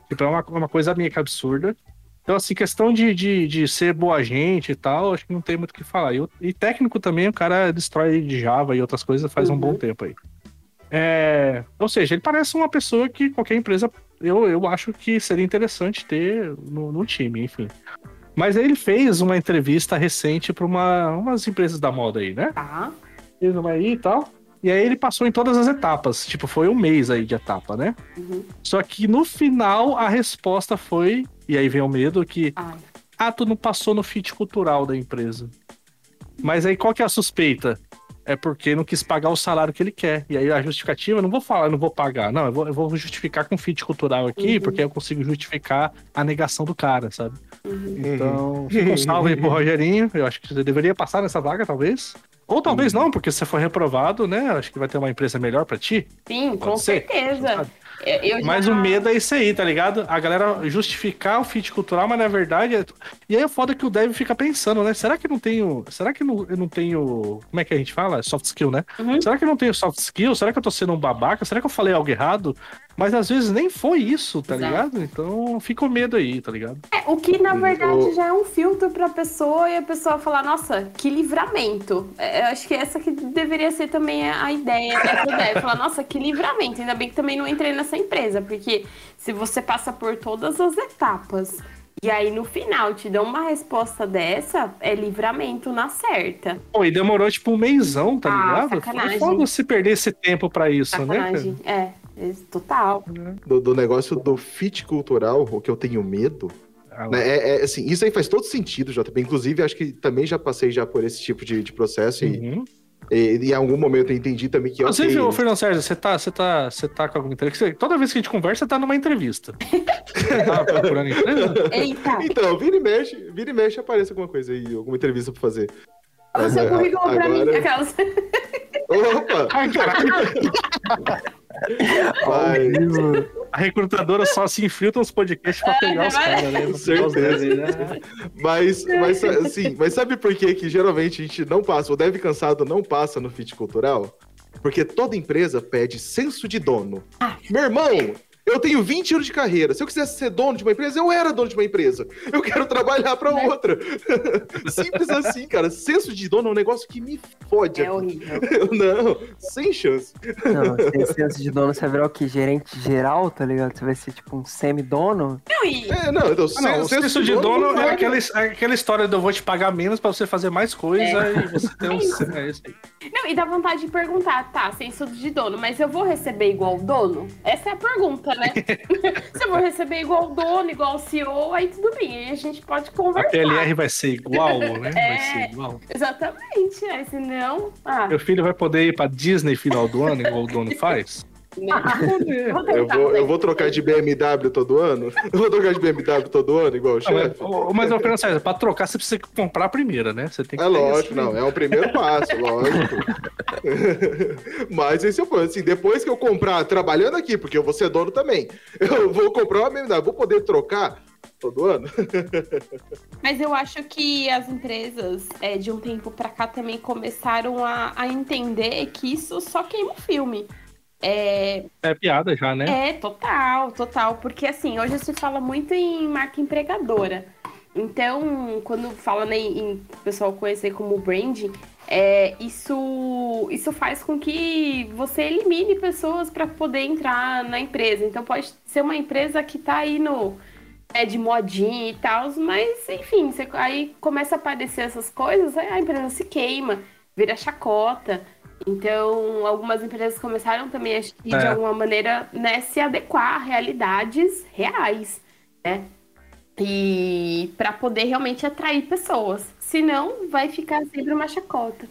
Tipo, é uma, uma coisa meio que absurda. Então, assim, questão de, de, de ser boa gente e tal, acho que não tem muito o que falar. E, e técnico também, o cara destrói de Java e outras coisas faz um Uhum. bom tempo aí. É, ou seja, ele parece uma pessoa que qualquer empresa, eu, eu acho que seria interessante ter no, no time, enfim. Mas aí ele fez uma entrevista recente para uma, umas empresas da moda aí, né? Tá. Fez uma aí e tal. E aí ele passou em todas as etapas. Tipo, foi um mês aí de etapa, né? Uhum. Só que no final a resposta foi. E aí vem o medo que. Ai. Ah, tu não passou no fit cultural da empresa. Mas aí qual que é a suspeita? É porque não quis pagar o salário que ele quer. E aí a justificativa, eu não vou falar, eu não vou pagar. Não, eu vou, eu vou justificar com fit cultural aqui, Uhum. porque eu consigo justificar a negação do cara, sabe? Uhum. Então, fica um salve aí pro Rogerinho. Eu acho que você deveria passar nessa vaga, talvez. Ou talvez não, porque se você for reprovado, né? Acho que vai ter uma empresa melhor pra ti. Sim, com Pode ser. certeza. Eu, eu Mas já- o medo é isso aí, tá ligado? A galera justificar o fit cultural, mas na verdade. É... E aí é foda que o dev fica pensando, né? Será que eu não tenho. Será que eu não, eu não tenho. Como é que a gente fala? Soft skill, né? Uhum. Será que eu não tenho soft skill? Será que eu tô sendo um babaca? Será que eu falei algo errado? Mas às vezes nem foi isso, tá Exato. ligado? Então fica o medo aí, tá ligado? É, o que na verdade O- já é um filtro pra pessoa e a pessoa falar, nossa, que livramento. É, eu acho que essa que deveria ser também a ideia né, pro dev. Falar, nossa, que livramento. Ainda bem que também não entrei nessa empresa, porque se você passa por todas as etapas E aí no final te dão uma resposta dessa, é livramento na certa. Pô, e demorou tipo um mêsão, tá Ah, ligado? sacanagem. Foi foda se perder esse tempo pra isso, né? cara? Sacanagem. É, total. Do, do negócio do fit cultural, o que eu tenho medo. Ah, né, é, é, assim, isso aí faz todo sentido, JP. Inclusive, acho que também já passei já por esse tipo de, de processo. E, Uhum. e- e em algum momento eu entendi também que. Inclusive, ok, ô Fernando Sérgio, você tá, você, tá, você tá com alguma entrevista? Toda vez que a gente conversa, você tá numa entrevista. Você tá procurando empresa? Eita, Então, vira e mexe, vira e mexe, aparece alguma coisa aí, alguma entrevista pra fazer. o seu currículo pra mim. agora- Aquelas... Opa! Ai, caralho. Mas, A recrutadora só se infiltra nos podcasts pra pegar os caras, né? Com certeza. mas, mas, assim, mas sabe por que, que geralmente a gente não passa, o Dev Cansado não passa no fit cultural? Porque toda empresa pede senso de dono. Meu irmão, eu tenho 20 anos de carreira. Se eu quisesse ser dono de uma empresa, eu era dono de uma empresa. Eu quero trabalhar pra outra. Simples assim, cara. Senso de dono é um negócio que me fode. É horrível. Eu não, sem chance. Não, sem senso de dono, você vai virar o quê? Gerente geral, tá ligado? Você vai ser tipo um semi-dono? Não, e... É, não, então, Ah, não, o senso de dono não é aquela, é aquela história do eu vou te pagar menos pra você fazer mais coisa e você tem um. É isso aí. Não, e dá vontade de perguntar, tá, senso de dono, mas eu vou receber igual o dono? Essa é a pergunta, né? Se eu vou receber igual o dono, igual o CEO, aí tudo bem, aí a gente pode A conversar. PLR vai ser igual, né? Vai É. ser igual. Exatamente, aí senão... Ah, Meu filho vai poder ir pra Disney final do ano, igual o dono faz? Não. Vou Eu vou, eu né? vou trocar de BMW todo ano? Eu vou trocar de BMW todo ano, igual o mas, chefe? ô, mas ô, Fernando Sérgio, pra trocar você precisa comprar a primeira, né? Você tem que É lógico, não. É o primeiro passo, lógico. Mas esse é o plano. Assim, depois que eu comprar, trabalhando aqui, porque eu vou ser dono também, eu vou comprar uma BMW, vou poder trocar todo ano? Mas eu acho que as empresas, é, de um tempo pra cá, também começaram a, a entender que isso só queima o filme. É, É piada já, né? É, total, total. Porque assim, hoje se fala muito em marca empregadora. Então, quando fala né, em pessoal conhecer como branding, é, isso, isso faz com que você elimine pessoas para poder entrar na empresa. Então, pode ser uma empresa que tá aí no. É de modinha e tal, mas enfim, você- aí começa a aparecer essas coisas, aí a empresa se queima, vira chacota. Então, algumas empresas começaram também, acho que, de É. alguma maneira, né, se adequar a realidades reais, né? E para poder realmente atrair pessoas. Senão, vai ficar sempre uma chacota.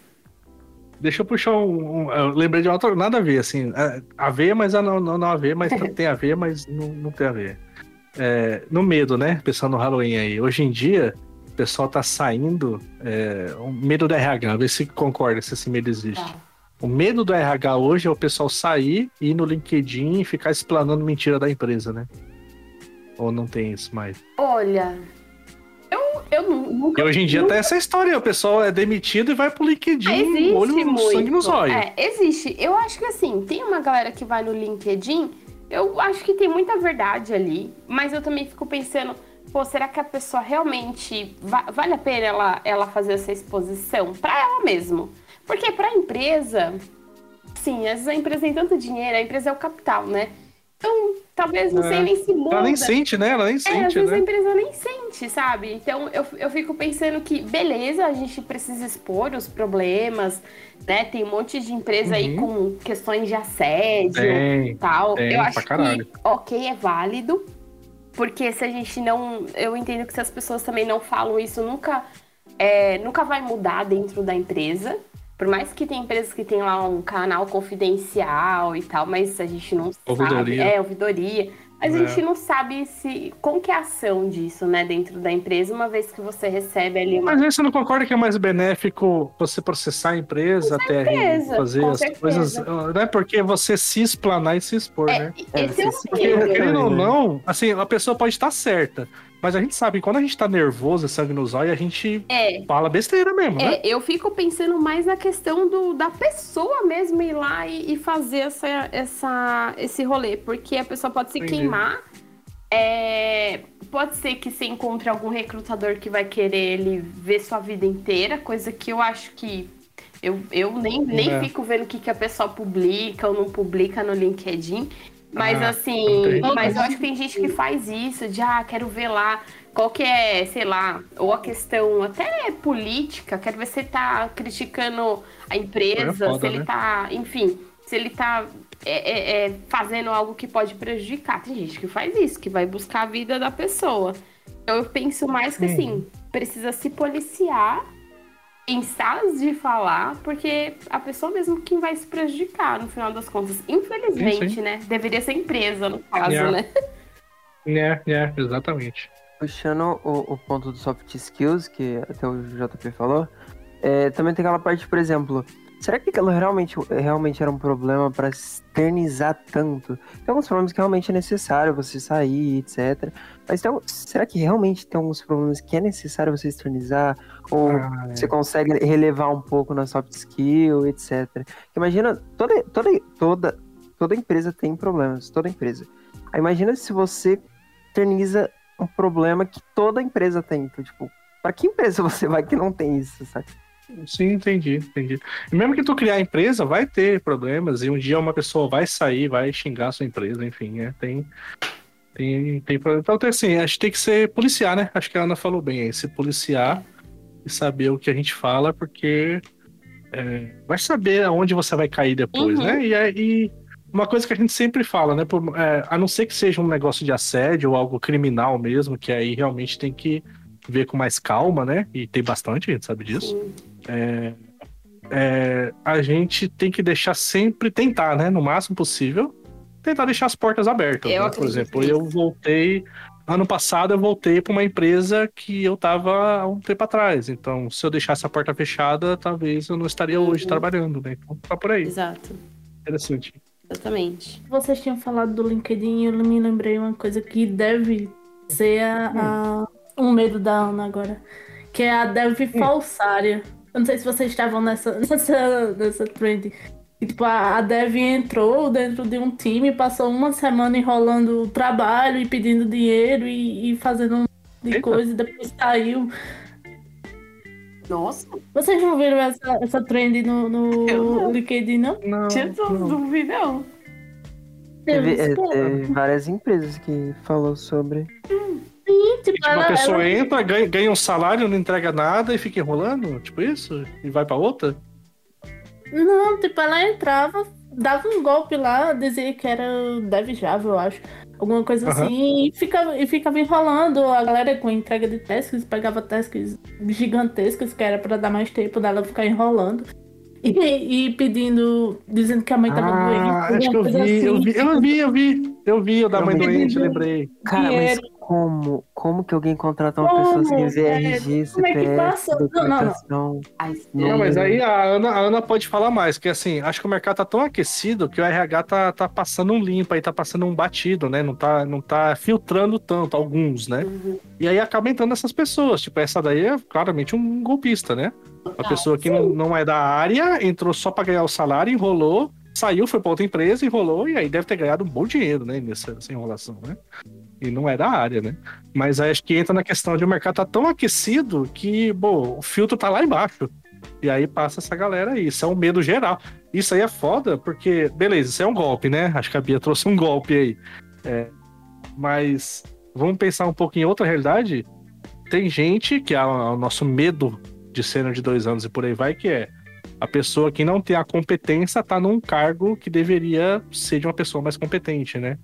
Deixa eu puxar um. um- eu lembrei de uma outra. Nada a ver, assim. é, A ver, mas não, não, não a ver, mas tem a ver, mas não, não tem a ver. É, no medo, né? Pensando no Halloween aí. Hoje em dia, o pessoal tá saindo. É, o medo do RH, vê se concorda se esse medo existe. Tá. O medo do RH hoje é o pessoal sair, ir no LinkedIn e ficar explanando mentira da empresa, né? Ou não tem isso mais? Olha, eu, eu nu- nunca. E hoje em dia nunca tem essa história, o pessoal é demitido e vai pro LinkedIn, Existe olho no muito. sangue nos olhos. É, existe. Eu acho que assim, tem uma galera que vai no LinkedIn, eu acho que tem muita verdade ali, mas eu também fico pensando, pô, será que a pessoa realmente va- vale a pena ela, ela fazer essa exposição pra ela mesmo? Porque pra empresa, sim, às vezes a empresa tem tanto dinheiro, a empresa é o capital, né? Então, talvez não É. sei nem se muda. Ela nem sente, né? Ela nem É, às sente, vezes a né? empresa nem sente, sabe? Então eu, eu fico pensando que, beleza, a gente precisa expor os problemas, né? Tem um monte de empresa aí com questões de assédio e tal. tem, eu pra acho caralho. que, ok, é válido, porque se a gente não. Eu entendo que se as pessoas também não falam isso, nunca, é, nunca vai mudar dentro da empresa. Por mais que tem empresas que tem lá um canal confidencial e tal, mas a gente não sabe. Ouvidoria. É, ouvidoria. Mas a É. gente não sabe se como que é a ação disso, né, dentro da empresa, uma vez que você recebe ali uma. Mas aí você não concorda que é mais benéfico você processar a empresa até certeza, fazer com as certeza. coisas. Não é porque você se explanar e se expor, né? É, Esse é o você se- Porque, medo. querendo ou né? não, assim, a pessoa pode estar certa. Mas a gente sabe que quando a gente tá nervoso, sangue nos olhos, a gente É. fala besteira mesmo, né? É, eu fico pensando mais na questão do, da pessoa mesmo ir lá e, e fazer essa, essa, esse rolê, porque a pessoa pode se Entendi. queimar. é, pode ser que você encontre algum recrutador que vai querer ele ver sua vida inteira, coisa que eu acho que eu, eu nem, nem É. fico vendo o que, que a pessoa publica ou não publica no LinkedIn. Mas Ah, assim, entendi. mas eu acho que tem gente que faz isso, de ah, quero ver lá qualquer, sei lá, ou a questão até política, quero ver se ele tá criticando a empresa, É foda, se ele né? tá, enfim, se ele tá é, é, é, fazendo algo que pode prejudicar. Tem gente que faz isso, que vai buscar a vida da pessoa. Então eu penso mais que assim, precisa se policiar, pensar de falar, porque a pessoa mesmo que vai se prejudicar no final das contas. Infelizmente, Sim, sim. né? Deveria ser empresa, no caso, Yeah. né? É, é, exatamente. Puxando o, o ponto do soft skills, que até o JP falou, é, também tem aquela parte, por exemplo, será que aquilo realmente, realmente era um problema para externizar tanto? Tem alguns problemas que realmente é necessário você sair, etc. Mas tem, algum- será que realmente tem alguns problemas que é necessário você externizar? Ou Ah, é. você consegue relevar um pouco na soft skill, etc. Imagina, toda, toda, toda, toda empresa tem problemas, toda empresa. Aí imagina se você externiza um problema que toda empresa tem. Então, tipo, pra que empresa você vai que não tem isso, sabe? Sim, entendi, entendi. E mesmo que tu criar a empresa, vai ter problemas, e um dia uma pessoa vai sair, vai xingar a sua empresa, enfim, é, tem, tem, tem problema. Então, assim, acho que tem que ser policiar, né? Acho que a Ana falou bem aí, se policiar e saber o que a gente fala, porque é, vai saber aonde você vai cair depois, Uhum. né? E, aí uma coisa que a gente sempre fala, né? por- é, a não ser que seja um negócio de assédio ou algo criminal mesmo, que aí realmente tem que ver com mais calma, né? E tem bastante, a gente sabe disso Sim. é, a gente tem que deixar sempre, tentar, né, no máximo possível, tentar deixar as portas abertas. Né? Por exemplo, eu voltei. Ano passado eu voltei para uma empresa que eu estava há um tempo atrás. Então, se eu deixasse a porta fechada, talvez eu não estaria hoje Uhum. trabalhando, né? Então tá por aí. Exato. Interessante. Exatamente. Vocês tinham falado do LinkedIn e eu me lembrei uma coisa que deve ser a, a- um medo da Ana agora. Que é a dev falsária. Eu não sei se vocês estavam nessa, nessa, nessa trend. E, tipo, a, a dev entrou dentro de um time, passou uma semana enrolando o trabalho e pedindo dinheiro e, e fazendo um de Eita. coisa e depois saiu. Nossa, Vocês não viram essa, essa trend no, no não. LinkedIn, não? Não, Jesus, não. não vi não. Teve, é, teve várias empresas que falou sobre. Tipo, Tipo, ela- a pessoa ela- entra, ganha, ganha um salário, não entrega nada e fica enrolando, tipo isso, e vai para outra. Não, tipo, ela entrava, dava um golpe lá, dizia que era Dev Java, eu acho. Alguma coisa Aham. assim, e ficava, e ficava enrolando a galera com entrega de tasks, pegava tasks gigantescas, que era pra dar mais tempo dela ficar enrolando. E, e pedindo, dizendo que a mãe tava Ah, doente. acho que eu vi, eu assim. vi, eu vi, eu vi, eu vi o da mãe doente, lembrei. Cara, mas. Como? Como que alguém contrata uma Como? pessoa sem ver É, RG, como é que CPF, passa? Não, não, não. documentação? Ai, Não, mas aí a Ana, a Ana pode falar mais, que assim, acho que o mercado tá tão aquecido que o RH tá, tá passando um limpo aí, tá passando um batido, né? Não tá, não tá filtrando tanto, alguns, né? Uhum. E aí acaba entrando essas pessoas. Tipo, essa daí é claramente um golpista, né? Uma pessoa que não, não é da área, entrou só pra ganhar o salário, enrolou, saiu, foi pra outra empresa, enrolou, e aí deve ter ganhado um bom dinheiro, né? Nessa, nessa enrolação, né? E não é da área, né? Mas aí acho que entra na questão de o mercado tá tão aquecido que, bom, o filtro tá lá embaixo. E aí passa essa galera aí. Isso é um medo geral. Isso aí é foda, porque, beleza, isso é um golpe, né? Acho que a Bia trouxe um golpe aí. É, mas vamos pensar um pouco em outra realidade. Tem gente que é o nosso medo de cena de dois anos e por aí vai, que é a pessoa que não tem a competência tá num cargo que deveria ser de uma pessoa mais competente, né?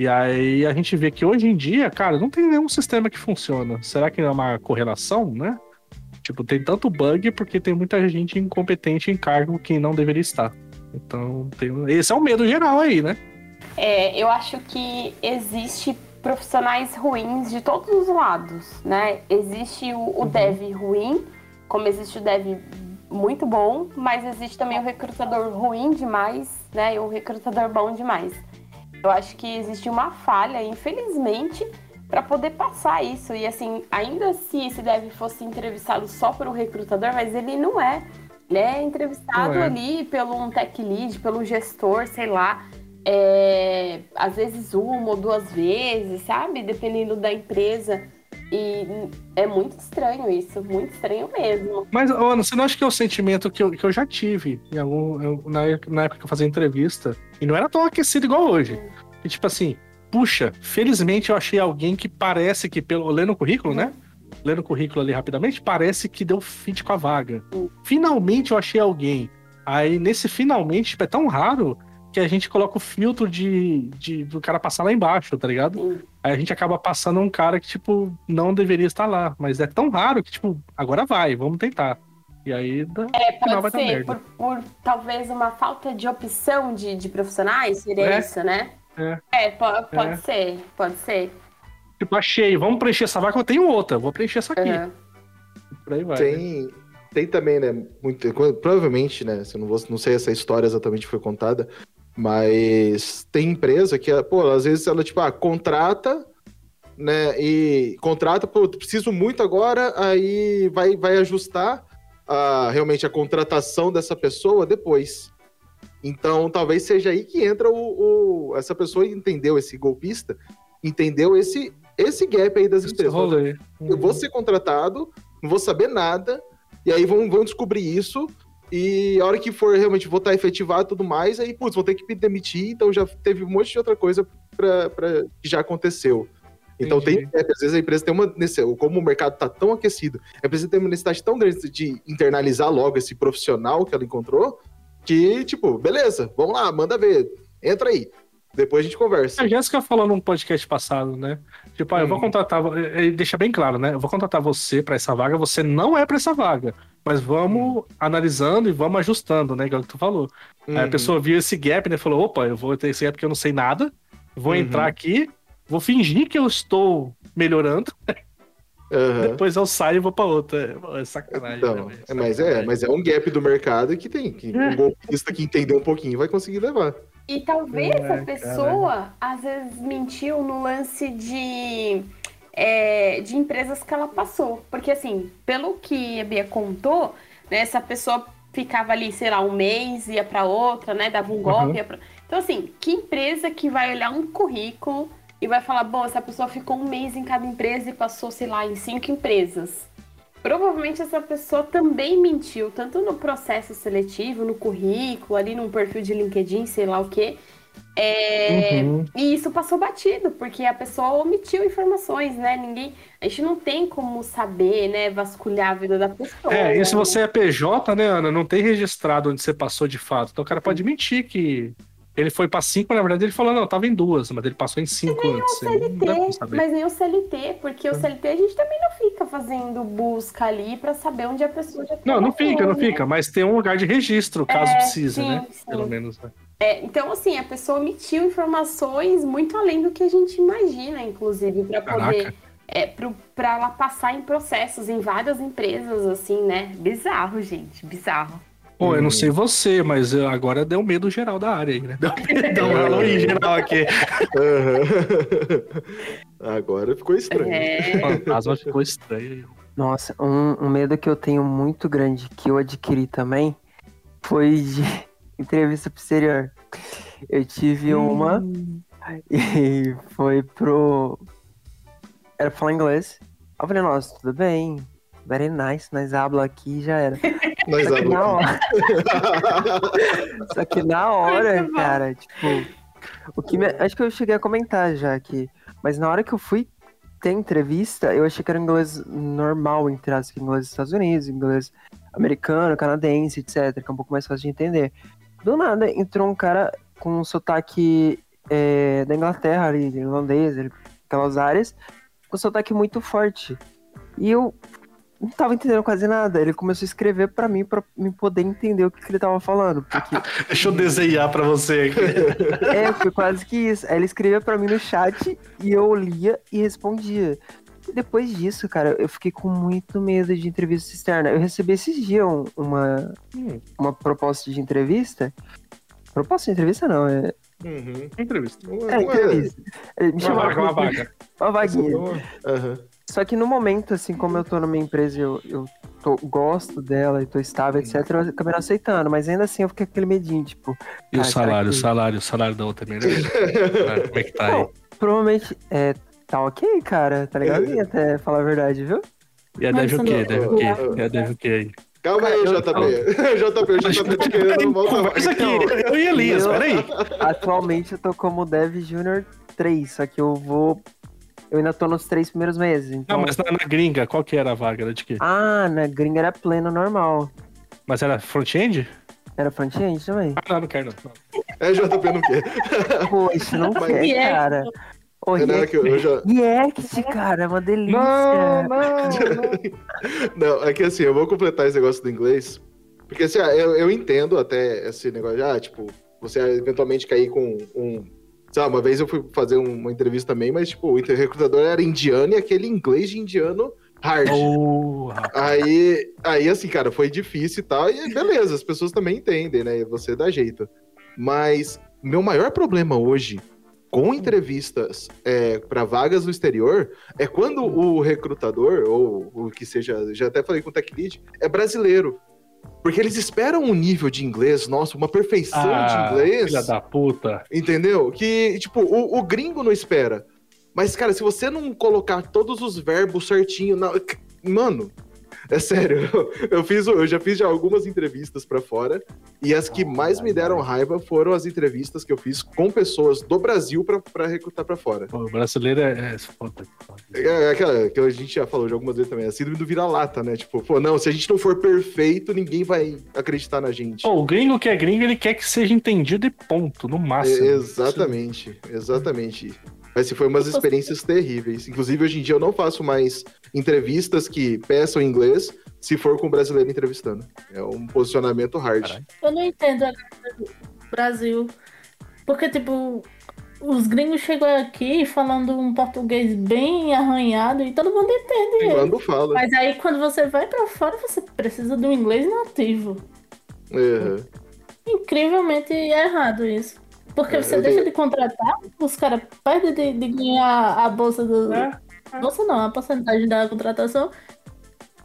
E aí a gente vê que hoje em dia, cara, não tem nenhum sistema que funciona. Será que não é uma correlação, né? Tipo, tem tanto bug porque tem muita gente incompetente em cargo que não deveria estar. Então, tem... esse é o medo geral aí, né? É, eu acho que existe profissionais ruins de todos os lados, né? Existe o, o dev ruim, como existe o dev muito bom, mas existe também o recrutador ruim demais, né? E o recrutador bom demais. Eu acho que existe uma falha, infelizmente, para poder passar isso. E assim, ainda se esse dev fosse entrevistado só por um recrutador, mas ele não é. Ele é entrevistado é. ali pelo um tech lead, pelo gestor, sei lá. É, às vezes uma ou duas vezes, sabe? Dependendo da empresa. E é muito estranho isso, muito estranho mesmo. Mas, Ana, você não acha que é o sentimento que eu, que eu já tive em algum, eu- na, na época que eu fazia entrevista? E não era tão aquecido igual hoje. E, tipo assim, puxa, felizmente eu achei alguém que parece que, pelo lendo o currículo, né? Lendo o currículo ali rapidamente, parece que deu fit com a vaga. Finalmente eu achei alguém. Aí nesse finalmente, tipo, é tão raro que a gente coloca o filtro de, de do cara passar lá embaixo, tá ligado? Aí a gente acaba passando um cara que, tipo, não deveria estar lá. Mas é tão raro que, tipo, agora vai, vamos tentar. E aí, dá- É, vai pode dar ser merda. por, por talvez uma falta de opção de, de profissionais, seria É. isso, né? É. É, po- pode É. ser, pode ser. Tipo, achei, vamos preencher essa vaga, eu tenho outra, vou preencher essa aqui. Aham. Por aí vai. né? Tem, tem também, né? Muito, provavelmente, né? se Eu não, vou, não sei essa história exatamente foi contada, mas tem empresa que, pô, às vezes ela, tipo, ah, contrata, né? E contrata, pô, preciso muito agora, aí vai, vai ajustar a, realmente a contratação dessa pessoa depois. Então, talvez seja aí que entra o, o- essa pessoa entendeu esse golpista, entendeu esse esse gap aí das Esse empresas. rolê. Eu vou ser contratado, não vou saber nada, e aí vão, vão descobrir isso, e a hora que for realmente vou estar efetivado e tudo mais, aí, putz, vou ter que me demitir, então já teve um monte de outra coisa pra, pra- que já aconteceu. Então Entendi. tem, é, às vezes a empresa tem uma, nesse- como o mercado tá tão aquecido, a empresa tem uma necessidade tão grande de internalizar logo esse profissional que ela encontrou, que, tipo, beleza, vamos lá, manda ver, entra aí. Depois a gente conversa. A Jéssica falou num podcast passado, né? Tipo, ah, eu vou Hum. contratar. Ele deixa bem claro, né? Eu vou contratar você pra essa vaga, você não é pra essa vaga. Mas vamos analisando e vamos ajustando, né? Igual que tu falou. Aí a Uhum. pessoa viu esse gap, né? Falou: opa, eu vou ter esse gap porque eu não sei nada. Vou Uhum. entrar aqui, vou fingir que eu estou melhorando. Aham. Depois eu saio e vou pra outra. É, é sacanagem. Então, né, é, mas é, mas é um gap do mercado que tem. Que um golpista que entender um pouquinho vai conseguir levar. E talvez É, a pessoa, às vezes, mentiu no lance de, é, de empresas que ela passou. Porque, assim, pelo que a Bia contou, né, essa pessoa ficava ali, sei lá, um mês, ia pra outra, né? Dava um golpe. Uhum. ia pra... Então, assim, que empresa que vai olhar um currículo e vai falar, bom, essa pessoa ficou um mês em cada empresa e passou, sei lá, em cinco empresas. Provavelmente essa pessoa também mentiu, tanto no processo seletivo, no currículo, ali num perfil de LinkedIn, sei lá o quê. É, Uhum. E isso passou batido, porque a pessoa omitiu informações, né? Ninguém. A gente não tem como saber, né? Vasculhar a vida da pessoa. É, e se você é PJ, né, Ana, não tem registrado onde você passou de fato. Então o cara pode mentir que ele foi pra cinco, na verdade ele falou, não, tava em duas, mas ele passou em cinco antes. Não dá pra CLT, mas nem o CLT, porque o CLT a gente também não fica fazendo busca ali pra saber onde a pessoa já Não, não fica, não né? fica, mas tem um lugar de registro, caso É, precise, sim, né? sim. Pelo menos, né? É, então, assim, a pessoa omitiu informações muito além do que a gente imagina, inclusive, para poder. É, pro, pra ela passar em processos em várias empresas, assim, né? Bizarro, gente, bizarro. Pô, Hum. eu não sei você, mas eu- agora deu medo geral da área aí, né? Deu medo, deu um geral aqui. Aham. Agora ficou estranho. É, O fantasma ficou estranho. Nossa, um, um medo que eu tenho muito grande que eu adquiri também foi de entrevista pro exterior. Eu tive uma e foi pro. Era pra falar inglês. Eu falei, nossa, tudo bem. Very nice, nós habla aqui e já era. Nós Só que na hora, só que na hora, cara, tipo. O que me- acho que eu cheguei a comentar já aqui. Mas na hora que eu fui ter entrevista, eu achei que era inglês normal, entre as inglês dos Estados Unidos, inglês americano, canadense, etc. Que é um pouco mais fácil de entender. Do nada entrou um cara com um sotaque é, da Inglaterra ali, irlandês, aquelas áreas, com um sotaque muito forte. E eu não tava entendendo quase nada. Ele começou a escrever pra mim, pra me poder entender o que, que ele tava falando. Porque Deixa eu desenhar pra você aqui. é, foi quase que isso. Aí ele escrevia pra mim no chat e eu lia e respondia. Depois disso, cara, eu fiquei com muito medo de entrevista externa. Eu recebi esses dias um- uma, Hum, uma proposta de entrevista. Proposta de entrevista não, é, Uhum. entrevista. Uma- é uma- entrevista. É, Me Uma chamaram vaga, uma vaga. uma vaguinha. Aham. Só que no momento, assim, como eu tô numa empresa e eu, eu tô- gosto dela e tô estável, etc., eu acabei não aceitando. Mas ainda assim eu fiquei com aquele medinho, tipo, E o salário, o que- salário, o salário da outra é melhor. Ah, Como é que tá aí? Bom, provavelmente é, tá ok, cara, tá ligado? E até falar a verdade, viu? E a deve o quê? Deve o quê? E a deve o quê aí? Calma aí, JP. JP, o JP tá querendo voltar mais. Conversa aqui, eu e Elias, peraí. Atualmente eu tô como Dev Junior 3, só que eu vou. Eu ainda tô nos três primeiros meses. Então... Não, mas na, na gringa, qual que era a vaga? Era de quê? Ah, na gringa era pleno normal. Mas era front-end? Era front-end também. Ah, não, não quero não. É, JP não quer. Poxa, não quer, React. cara. É, não, é que eu, eu já... React, cara, é uma delícia. Não, não, Não, é que assim, eu vou completar esse negócio do inglês. Porque assim, ah, eu, eu entendo até esse negócio de, ah, tipo, você eventualmente cair com um. Sei lá, uma vez eu fui fazer um- uma entrevista também, mas, tipo, o recrutador era indiano e aquele inglês de indiano hard. Oh. Aí, aí, assim, cara, foi difícil e tal, e beleza, as pessoas também entendem, né? Você dá jeito. Mas meu maior problema hoje com entrevistas é, para vagas no exterior é quando o recrutador, ou o que seja, já até falei com o Tech Lead, é brasileiro. Porque eles esperam um nível de inglês, nossa, uma perfeição de Ah, inglês. Filha da puta. Entendeu? Que, tipo, o, o gringo não espera. Mas, cara, se você não colocar todos os verbos certinho, na... mano, é sério. Eu fiz, eu já fiz já algumas entrevistas pra fora e as que mais me deram raiva foram as entrevistas que eu fiz com pessoas do Brasil pra, pra recrutar pra fora. Pô, o brasileiro é. é foda. É, é aquela que a gente já falou de algumas vezes também, a síndrome do vira-lata, né? Tipo, pô, não, se a gente não for perfeito, ninguém vai acreditar na gente. Pô, o gringo que é gringo, ele quer que seja entendido e ponto, no máximo. É, exatamente, exatamente. Mas se foi umas experiências terríveis. Inclusive, hoje em dia eu não faço mais entrevistas que peçam inglês se for com um brasileiro entrevistando. É um posicionamento hard. Caralho. Eu não entendo a Brasil. Porque, tipo, os gringos chegam aqui falando um português bem arranhado e todo mundo entende ele. Quando fala. Mas aí quando você vai pra fora, você precisa do inglês nativo. É. Incrivelmente errado isso. Porque É, você eu deixa de contratar, os caras perdem de, de ganhar a bolsa do. É, Bolsa não, a porcentagem da contratação.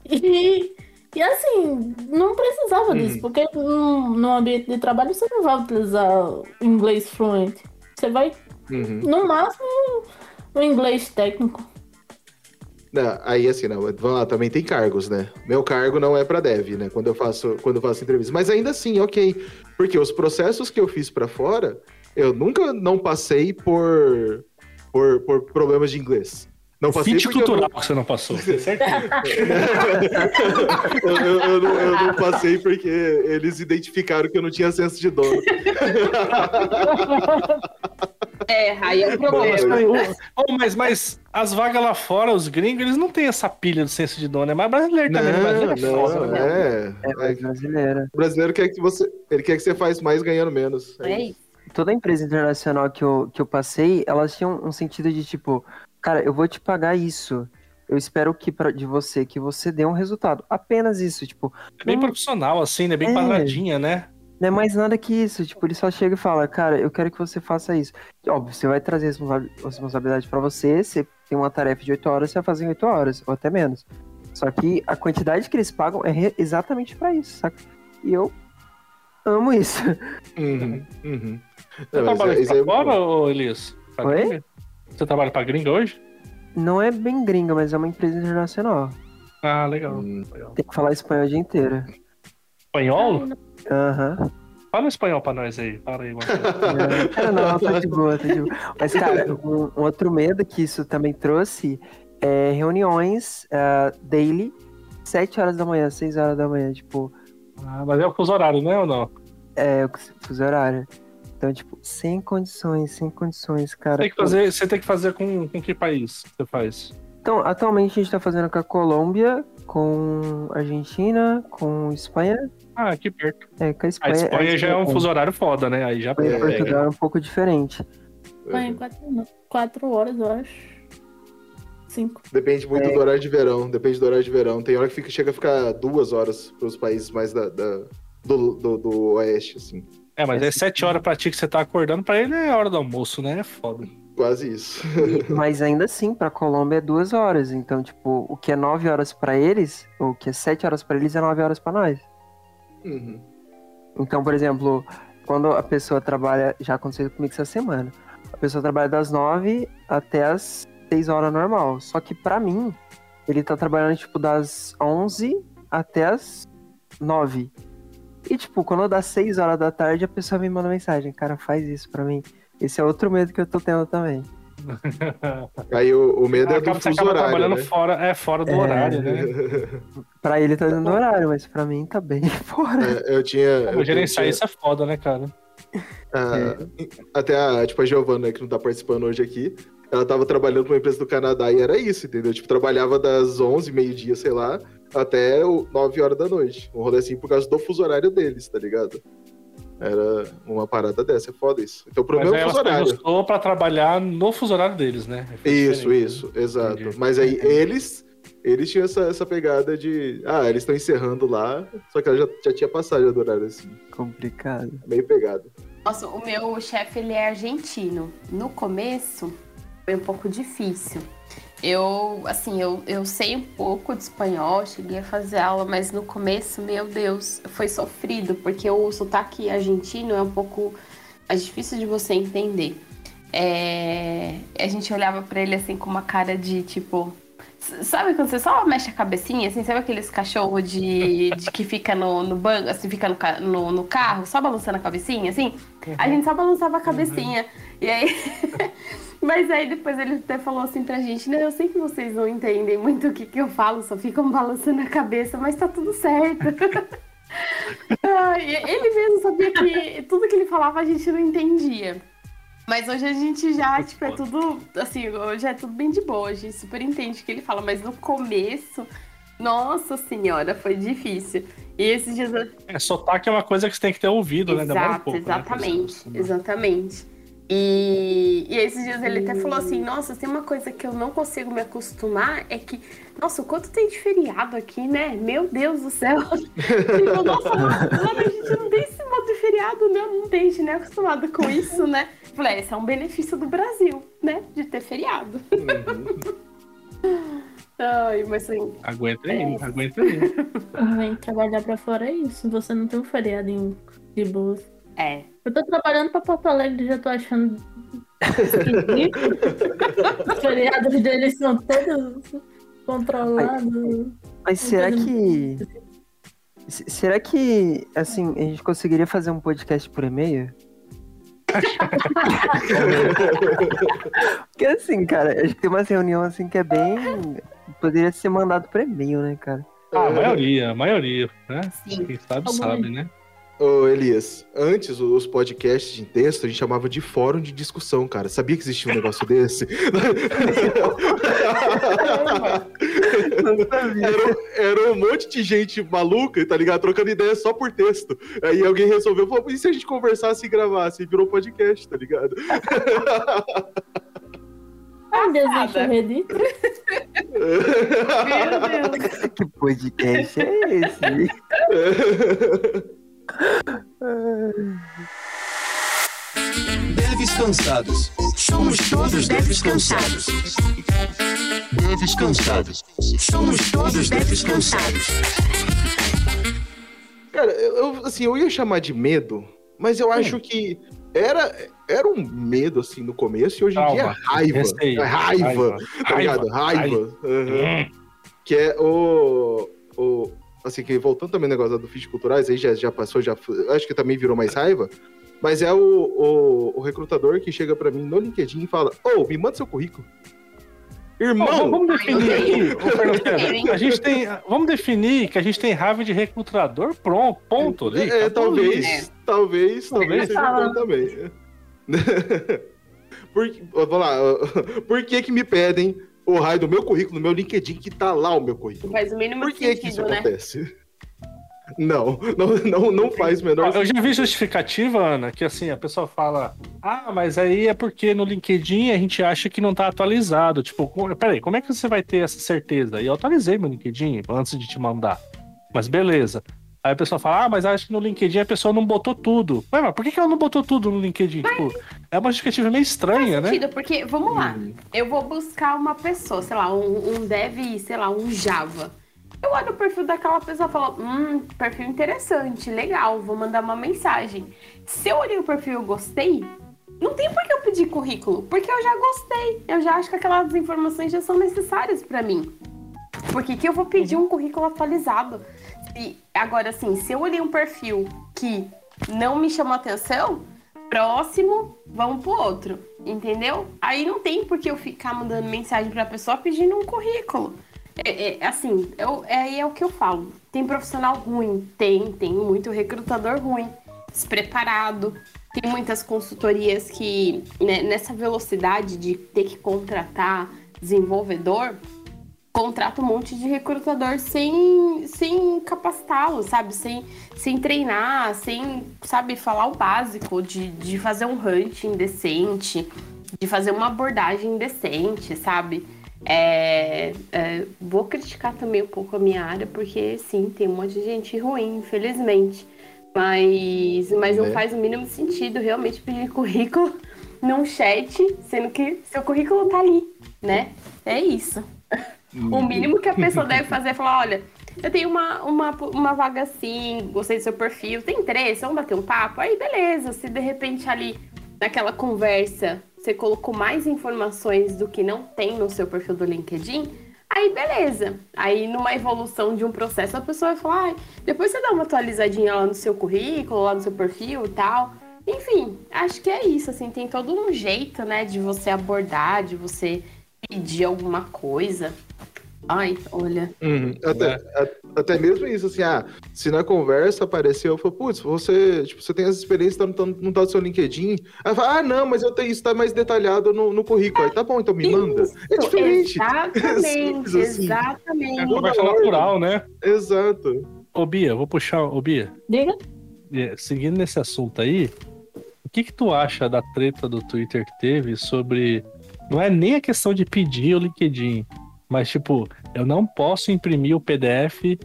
E, e assim, não precisava Uhum. disso, porque num, no ambiente de trabalho você não vai utilizar o inglês fluente. Você vai, Uhum. no máximo, o inglês técnico. Não, aí assim, não, vamos lá, também tem cargos, né? Meu cargo não é pra dev, né? Quando eu faço, quando eu faço entrevista. Mas ainda assim, ok. Porque os processos que eu fiz pra fora, eu nunca não passei por, por, por problemas de inglês. Não passei Fit cultural não, que você não passou. Certo? eu, eu- eu não, eu não passei porque eles identificaram que eu não tinha senso de dono. É, aí é um mas, problema. oh, mas, mas as vagas lá fora, os gringos, eles não têm essa pilha do senso de dono. É mais brasileiro também. o brasileiro é foda, não, né? é. É mais brasileira. O brasileiro quer que você. Ele quer que você faz mais ganhando menos. É isso. Toda empresa internacional que eu, que eu passei, elas tinham um sentido de tipo, cara, eu vou te pagar isso. Eu espero que pra, de você que você dê um resultado. Apenas isso, tipo, É bem profissional, assim, né? Bem É. quadradinha, né? não é mais nada que isso. Tipo, ele só chega e fala, cara, eu quero que você faça isso. Óbvio, você vai trazer responsa- responsabilidade pra você, você tem uma tarefa de 8 horas, você vai fazer em 8 horas, ou até menos. Só que a quantidade que eles pagam é exatamente pra isso, saca? E eu amo isso. Uhum, uhum. Você Não, trabalha é- pra é fora, bom. ô Elias? Pra Oi? gringa? Você trabalha pra gringa hoje? Não é bem gringa, mas é uma empresa internacional. Ah, legal. Hum. legal. Tem que falar espanhol o dia inteiro. Espanhol? Aham. Fala espanhol pra nós aí. Fala aí. Cara, não, tá de boa, tá de boa. Mas, cara, um, um outro medo que isso também trouxe é reuniões ah, daily, 7 horas da manhã, 6 horas da manhã, tipo, Ah, mas é o fuso horário, né ou não? é, fuso horário. Então, tipo, sem condições, sem condições, cara. Tem que fazer, você tem que fazer com, com que país você faz? Então, atualmente a gente tá fazendo com a Colômbia, com Argentina, com Espanha. Ah, aqui perto. É, com a A Espanha. Espanha já é um Espanha- fuso horário foda, né? Aí já Espanha e pega. Portugal é um pouco diferente. Foi em quatro, quatro horas, eu acho. Cinco. Depende muito É. do horário de verão. Depende do horário de verão. Tem hora que fica, chega a ficar duas horas para os países mais da, da- do, do, do oeste, assim. É, mas é sete horas pra ti que você tá acordando, pra ele é hora do almoço, né? É foda. Quase isso. Mas ainda assim, pra Colômbia é duas horas. Então, tipo, o que é nove horas pra eles, ou o que é sete horas pra eles, é nove horas pra nós. Uhum. Então, por exemplo, quando a pessoa trabalha, já aconteceu comigo essa semana, a pessoa trabalha das nove até as seis horas normal. Só que pra mim, ele tá trabalhando, tipo, das onze até as 9. E, tipo, quando dá 6 horas da tarde, a pessoa me manda mensagem. Cara, faz isso pra mim. Esse é outro medo que eu tô tendo também. Aí o, o medo é do acaba, você fuso acaba horário, trabalhando né? fora, é, fora do É. horário, né? Pra ele tá dando horário, mas pra mim tá bem fora. É, eu tinha... eu gerenciar tinha- isso é foda, né, cara? Ah, Até a, tipo, a Giovana, que não tá participando hoje aqui, ela tava trabalhando pra uma empresa do Canadá e era isso, entendeu? Tipo, trabalhava das 11, meio-dia, sei lá, até o 9 horas da noite. Um rolê assim por causa do fuso horário deles, tá ligado? Era uma parada dessa, é foda isso. Então o Mas é o fuso horário. pra trabalhar no fuso horário deles, né? Isso, né? isso, exato. Entendi. Mas aí eles, eles tinham essa, essa pegada de, ah, eles estão encerrando lá, só que ela já, já tinha passado do horário, assim, Complicado. meio pegado. Nossa, o meu chefe, ele é argentino. No começo, foi um pouco difícil. Eu, assim, eu, eu sei um pouco de espanhol, cheguei a fazer aula, mas no começo, meu Deus, foi sofrido, porque o sotaque argentino é um pouco mais difícil de você entender. É, a gente olhava pra ele assim com uma cara de tipo. Sabe quando você só mexe a cabecinha, assim, sabe aqueles cachorros de, de que fica no, no banco, assim, fica no, no, no carro, só balançando a cabecinha, assim? A gente só balançava a cabecinha. E aí. Mas aí depois ele até falou assim pra gente, né? Eu sei que vocês não entendem muito o que, que eu falo, só ficam balançando a cabeça, mas tá tudo certo. Ai, ele mesmo sabia que tudo que ele falava a gente não entendia. Mas hoje a gente já, tipo, é tudo, assim, hoje é tudo bem de boa, a gente super entende o que ele fala, mas no começo, nossa senhora, foi difícil. E esses dias eu É, sotaque é uma coisa que você tem que ter ouvido, né? Demora um Exato, pouco. né, pra se exatamente, acostumar. exatamente. E, e esses dias ele até falou assim, nossa, tem uma coisa que eu não consigo me acostumar, é que, nossa, o quanto tem de feriado aqui, né? Meu Deus do céu. tipo, nossa, a gente não tem esse modo de feriado, não, não tem, gente não é acostumado com isso, né? Falei, esse é um benefício do Brasil, né? De ter feriado. Ai, mas assim, Aguenta aí, aguenta aí. Vem trabalhar pra fora é isso. Você não tem um feriadinho de boas. É. Eu tô trabalhando pra Porto Alegre e já tô achando. Os feriados deles são todos controlados. Mas será que. se- Será que, assim, a gente conseguiria fazer um podcast por e-mail? Porque assim, cara, acho que tem uma reunião assim que é bem. Poderia ser mandado por e-mail, né, cara? Ah, a maioria, a maioria, né? Sim. Quem sabe, Algum- sabe, né? Ô, Elias, antes os podcasts em texto a gente chamava de fórum de discussão, cara. Sabia que existia um negócio desse? era, era um monte de gente maluca, tá ligado? Trocando ideia só por texto. Aí alguém resolveu, falou, e se a gente conversasse e gravasse? E virou podcast, tá ligado? Ainda existe o Reddit. Meu Deus. Que podcast é esse? Deves cansados. Somos todos deves cansados. Deves cansados. Somos todos deves cansados. Cara, eu, assim, eu ia chamar de medo, mas eu acho que era, era um medo, assim, no começo, e hoje em dia é raiva. É raiva, tá ligado? Raiva. Hum. Que é o, o. Assim, que voltando também no negócio do Fiches Culturais, aí já, já passou, já. Acho que também virou mais raiva. Mas é o, o, o recrutador que chega pra mim no LinkedIn e fala: Ô, me manda seu currículo. Irmão! Bom, vamos definir aqui, a gente tem, vamos definir que a gente tem raiva de recrutador, pronto, ponto ali. É, talvez, ali. talvez, talvez Ele seja bom também. Por, vamos lá, por que que me pedem o raio do meu currículo, no meu LinkedIn, que tá lá o meu currículo? Faz o mínimo Por que que isso sentido, né? acontece? Não, não, não, não faz o menor Eu já vi justificativa, Ana, que assim, a pessoa fala, ah, mas aí é porque no LinkedIn a gente acha que não tá atualizado. Tipo, peraí, como é que você vai ter essa certeza? E eu atualizei meu LinkedIn antes de te mandar. Mas beleza. Aí a pessoa fala, ah, mas acho que no LinkedIn a pessoa não botou tudo. Ué, mas por que, que ela não botou tudo no LinkedIn? Tipo, é uma justificativa meio estranha, né? sentido, porque, vamos lá, eu vou buscar uma pessoa, sei lá, um, um dev, sei lá, um Java. Eu olho o perfil daquela pessoa e falo, hum, perfil interessante, legal, vou mandar uma mensagem. Se eu olhei o perfil e eu gostei, não tem por que eu pedir currículo, porque eu já gostei. Eu já acho que aquelas informações já são necessárias pra mim. Por que, que eu vou pedir um currículo atualizado? Se- agora, assim, se eu olhei um perfil que não me chamou atenção, próximo, vamos pro outro, entendeu? Aí não tem por que eu ficar mandando mensagem pra pessoa pedindo um currículo. É, é, assim, eu, é, é o que eu falo. Tem profissional ruim? Tem, tem muito recrutador ruim, despreparado. Tem muitas consultorias que, né, nessa velocidade de ter que contratar desenvolvedor, contrata um monte de recrutador sem, sem capacitá-lo, sabe? Sem, sem treinar, sem, sabe, falar o básico de, de fazer um hunting decente, de fazer uma abordagem decente, sabe? É, é, vou criticar também um pouco a minha área, porque sim, tem um monte de gente ruim, infelizmente. Mas, mas não Né? faz o mínimo sentido realmente pedir currículo num chat, sendo que seu currículo tá ali, né? É isso. O mínimo que a pessoa deve fazer é falar, olha, eu tenho uma, uma, uma vaga assim, gostei do seu perfil, tem interesse, vamos bater um papo? Aí beleza, se de repente ali naquela conversa você colocou mais informações do que não tem no seu perfil do LinkedIn, aí beleza. Aí numa evolução de um processo a pessoa vai falar, "Ai, depois você dá uma atualizadinha lá no seu currículo, lá no seu perfil e tal. Enfim, acho que é isso, assim, tem todo um jeito, né, de você abordar, de você pedir alguma coisa. Ai, olha. Uhum. Até, a- até mesmo isso, assim, ah, se na conversa apareceu, eu falo, putz, você, tipo, você tem as experiências, tá, no- tá, no- não tá no seu LinkedIn. Aí fala, ah, não, mas eu tenho isso, tá mais detalhado no, no currículo. Aí, tá bom, então me manda. É diferente. Exatamente, assim. É exatamente. conversa natural, né? Exato. Ô, Bia, vou puxar. Ô, Bia, Diga. é, seguindo nesse assunto aí, o que que tu acha da treta do Twitter que teve sobre. Não é nem a questão de pedir o LinkedIn, mas tipo, eu não posso imprimir o PDF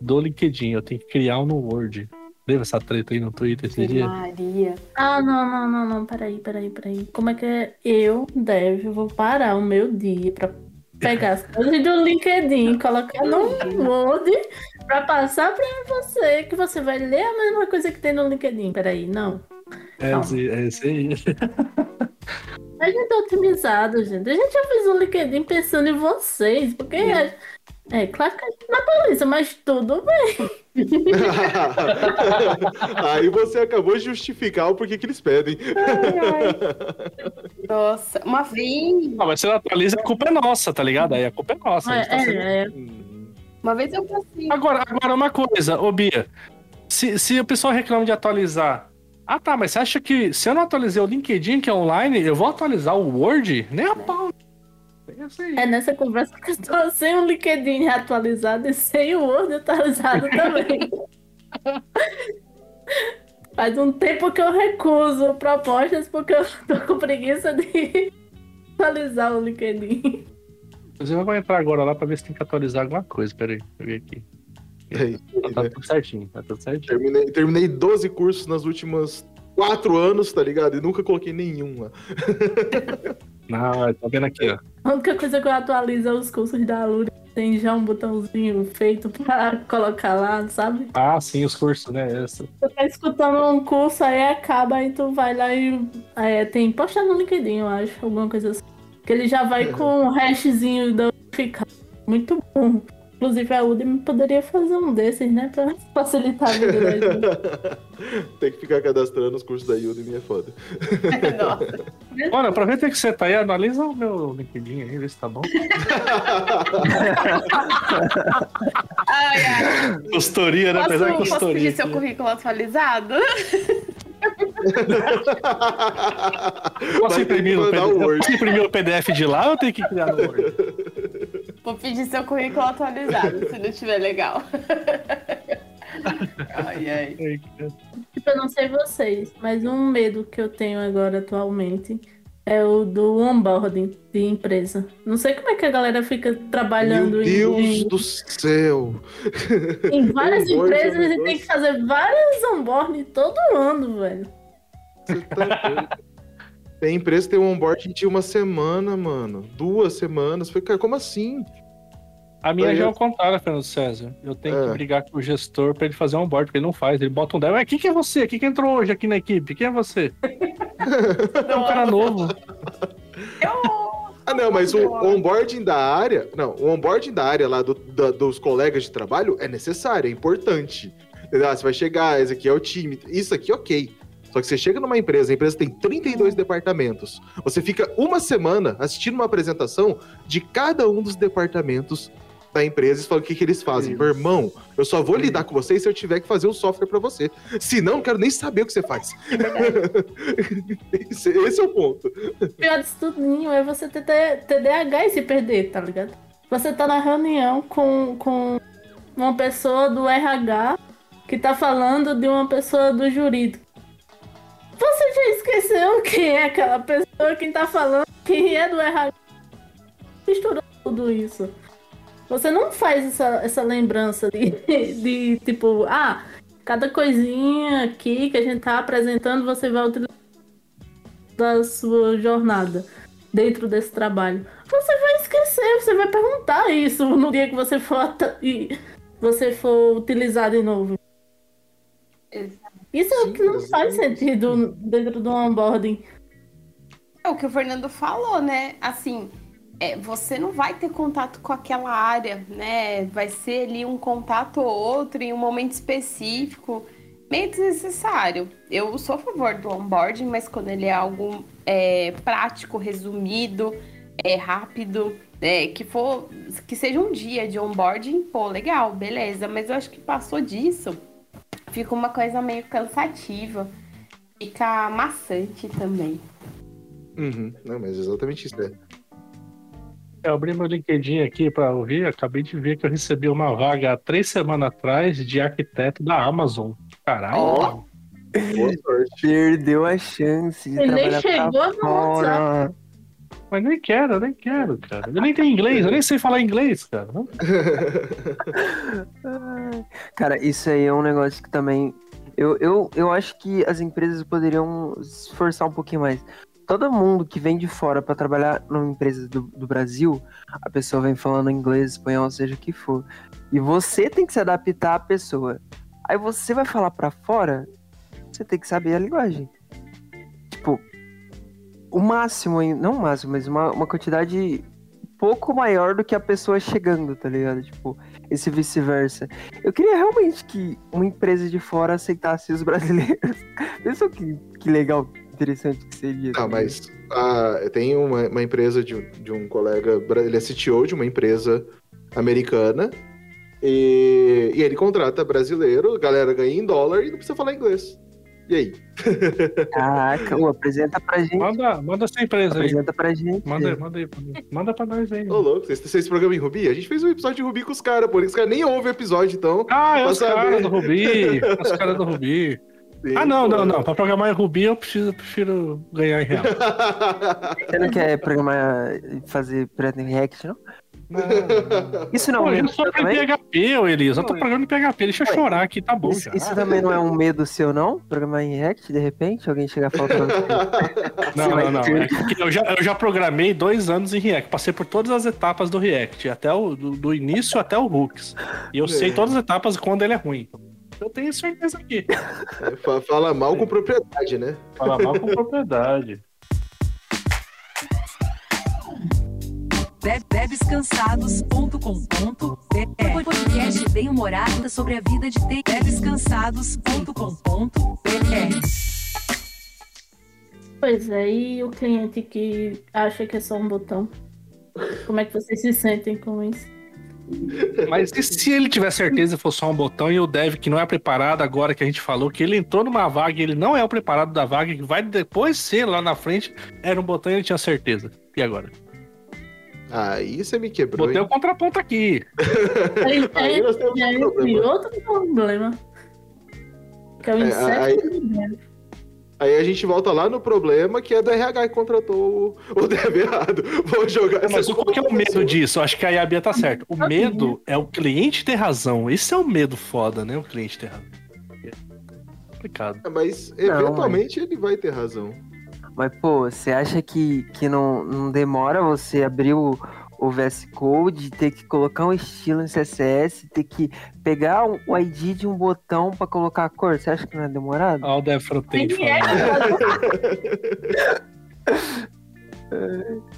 do LinkedIn, eu tenho que criar um no Word. Lembra essa treta aí no Twitter esse dia? Maria. Ah, não, não, não, não, peraí, peraí, peraí. Como é que é? Eu, Dev, vou parar o meu dia pra pegar as coisas do LinkedIn, colocar no Word pra passar pra você, que você vai ler a mesma coisa que tem no LinkedIn. Peraí, não. É, é aí. A gente é otimizado, gente. A gente já fez o LinkedIn pensando em vocês, porque é, é claro que a gente não atualiza, mas tudo bem. Aí você acabou de justificar o porquê que eles pedem. Nossa, uma vez, Não, mas se não atualiza, a culpa é nossa, tá ligado? Aí a culpa é nossa. tá É, sendo- é, é. uma vez eu passei. Agora, agora uma coisa, ô Bia. Se, se o pessoal reclama de atualizar. Ah, tá, mas você acha que se eu não atualizei o LinkedIn, que é online, eu vou atualizar o Word? Nem a pau. É aí. É nessa conversa que eu tô sem o LinkedIn atualizado e sem o Word atualizado também. Faz um tempo que eu recuso propostas porque eu tô com preguiça de atualizar o LinkedIn. Inclusive, eu vou entrar agora lá pra ver se tem que atualizar alguma coisa. Pera aí, deixa eu ver aqui. Aí, Tá, né? tudo certinho, tá tudo certinho. terminei, terminei 12 cursos nas últimas quatro anos, tá ligado? E nunca coloquei nenhum lá. Não, tá vendo aqui, ó. A única coisa que eu atualizo é os cursos da Lura. Tem já um botãozinho feito pra colocar lá, sabe? Ah, sim, os cursos, né? Essa. Tu tá escutando um curso, aí acaba, aí tu vai lá e é, tem postar no LinkedIn, eu acho, alguma coisa assim. Que ele já vai com um hashzinho da ficar muito bom. Inclusive a Udemy poderia fazer um desses, né? Pra facilitar a vida da gente. Tem que ficar cadastrando os cursos da Udemy, é foda. Nossa. Olha, aproveita que você tá aí, analisa o meu LinkedIn aí, vê se tá bom. Ai, ai. Consultoria, né? Apesar de Posso, posso pedir seu currículo atualizado? Posso imprimir, o PDF, posso imprimir o PDF de lá ou eu tenho que criar no Word? Vou pedir seu currículo atualizado, se não tiver legal. Ai, ai. Tipo, eu não sei vocês, mas um medo que eu tenho agora atualmente é o do onboarding de empresa. Não sei como é que a galera fica trabalhando Meu em- Deus em, do céu! em várias é empresas e tem que fazer vários onboarding todo ano, velho. Você tá doido. Tem empresa que tem um onboarding de uma semana, mano. Duas semanas. Falei, cara, como assim? A minha Aí já é eu- o contrário, Fernando César. Eu tenho É. que brigar com o gestor pra ele fazer um onboard, porque ele não faz. Ele bota um dev. Ué, quem que é você? Quem que entrou hoje aqui na equipe? Quem é você? É um cara novo. Eu, Ah, não, mas o onboarding da área. Não, o onboarding da área lá do- da- dos colegas de trabalho é necessário, é importante. Ah, Você vai chegar, esse aqui é o time. Isso aqui, ok. Só que você chega numa empresa, a empresa tem 32 departamentos. Você fica uma semana assistindo uma apresentação de cada um dos departamentos da empresa e fala o que, que eles fazem. Meu irmão, eu só vou lidar com você se eu tiver que fazer o software pra você. Se não, quero nem saber o que você faz. esse, esse é o ponto. O pior disso tudinho é você ter TDAH e se perder, tá ligado? Você tá na reunião com, com uma pessoa do RH que tá falando de uma pessoa do jurídico. Você já esqueceu quem é aquela pessoa, quem tá falando, quem é do RH? Misturou tudo isso. Você não faz essa, essa lembrança de, de, tipo, ah, cada coisinha aqui que a gente tá apresentando, você vai utilizar da sua jornada dentro desse trabalho. Você vai esquecer, você vai perguntar isso no dia que você for e você for utilizar de novo. Isso é o Sim, que não faz sentido dentro do onboarding. É o que o Fernando falou, né? Assim, é, você não vai ter contato com aquela área, né? Vai ser ali um contato ou outro em um momento específico, meio desnecessário. Eu sou a favor do onboarding, mas quando ele é algo é, prático, resumido, é rápido, é, que for que seja um dia de onboarding, pô, legal, beleza. Mas eu acho que passou disso, fica uma coisa meio cansativa, fica maçante também. Uhum. Não, mas exatamente isso, né? Eu abri meu LinkedIn aqui pra ouvir, acabei de ver que eu recebi uma vaga há três semanas atrás de arquiteto da Amazon. Caralho. Sorte. Perdeu a chance de Ele nem trabalhar chegou pra no fora. Mas nem quero, eu nem quero, cara. Eu nem tenho inglês, eu nem sei falar inglês, cara. Cara, isso aí é um negócio que também. Eu, eu, eu acho que as empresas poderiam se esforçar um pouquinho mais. Todo mundo que vem de fora pra trabalhar numa empresa do, do Brasil, a pessoa vem falando inglês, espanhol, seja o que for. E você tem que se adaptar à pessoa. Aí você vai falar pra fora, você tem que saber a linguagem. Tipo, o máximo, não o máximo, mas uma, uma quantidade pouco maior do que a pessoa chegando, tá ligado? Tipo, esse vice-versa. Eu queria realmente que uma empresa de fora aceitasse os brasileiros. Pensa que, que legal, interessante que seria. tá Não, ligado? mas ah, tem uma, uma empresa de, um- de um colega, ele é CTO de uma empresa americana, e, e ele contrata brasileiro, a galera ganha em dólar e não precisa falar inglês. E aí? Caraca, ô, apresenta pra gente. Manda, manda essa empresa aí. Apresenta pra gente. Manda aí, manda aí. manda pra nós aí. Ô, louco, vocês, vocês programam em Ruby? A gente fez um episódio de Ruby com os caras, por isso os caras nem ouvem o episódio, então. Ah, é os caras do Ruby. Os caras do Ruby. sim, Ah, não, pô. não, não. Pra programar em Ruby eu preciso, prefiro ganhar em real. Você não quer programar e fazer em React, não? Não, não. Isso não Pô, é um eu medo também? PHP, ô Elias. Eu tô programando em PHP. Deixa eu Ué. chorar aqui, tá bom Isso, já. isso também não é um medo seu, não? Programar em React, de repente? Alguém chegar você. Não, não, não. É eu, já, eu já programei dois anos em React. Passei por todas as etapas do React, até o, do, do início até o Hooks. E eu sei É. todas as etapas quando ele é ruim. Eu tenho certeza aqui. Fa- Fala mal com propriedade, né? Fala mal com propriedade. Webscansados.com.br Podcast bem humorado sobre a vida de TI. Webscansados.com.br Pois é, e o cliente que acha que é só um botão? Como é que vocês se sentem com isso? Mas e se ele tiver certeza que for só um botão e o dev que não é preparado agora que a gente falou que ele entrou numa vaga e ele não é o preparado da vaga, que vai depois ser lá na frente, era um botão e ele tinha certeza. E agora? Aí você me quebrou. Botei o hein? contraponto aqui. Aí, Aí aí, nós temos um aí, problema. outro problema. Que é o É, inseto aí-. Aí a gente volta lá no problema que é do RH que contratou o, o dev errado. Vou jogar essa Mas qual que é o medo na disso? Eu Acho que aí a Bia tá certa. O medo é o cliente ter razão. Esse é o medo foda, né? O cliente ter razão. É complicado. sua. Mas Não, eventualmente ele vai ter razão. Mas, pô, você acha que, que não, não demora você abrir o, o VS Code, ter que colocar um estilo em CSS, ter que pegar um- o ID de um botão pra colocar a cor? Você acha que não é demorado? Olha o Dev Frontend Quem é falando.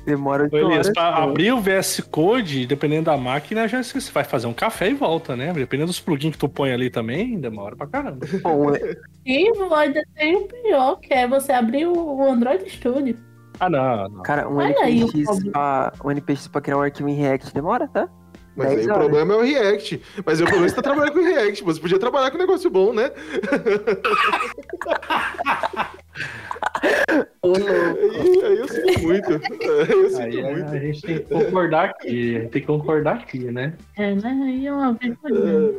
Demora Elias, horas. pra pô. abrir o VS Code, dependendo da máquina, já você vai fazer um café e volta, né? Dependendo dos plugins que tu põe ali também, demora pra caramba. Bom, E ainda tem o pior, que é você abrir o Android Studio. Ah, não, não. cara, um Olha aí NPX, problema. pra, um NPX pra criar um arquivo em React demora, tá? Mas 10 aí o horas. problema é o React. Mas o problema é que você tá trabalhando com React. Você podia trabalhar com um negócio bom, né? Aí, aí eu sinto muito. Aí eu sinto Aí é, muito. a gente tem que concordar aqui, a gente tem que concordar aqui, né? É, né? Aí é uma vergonha.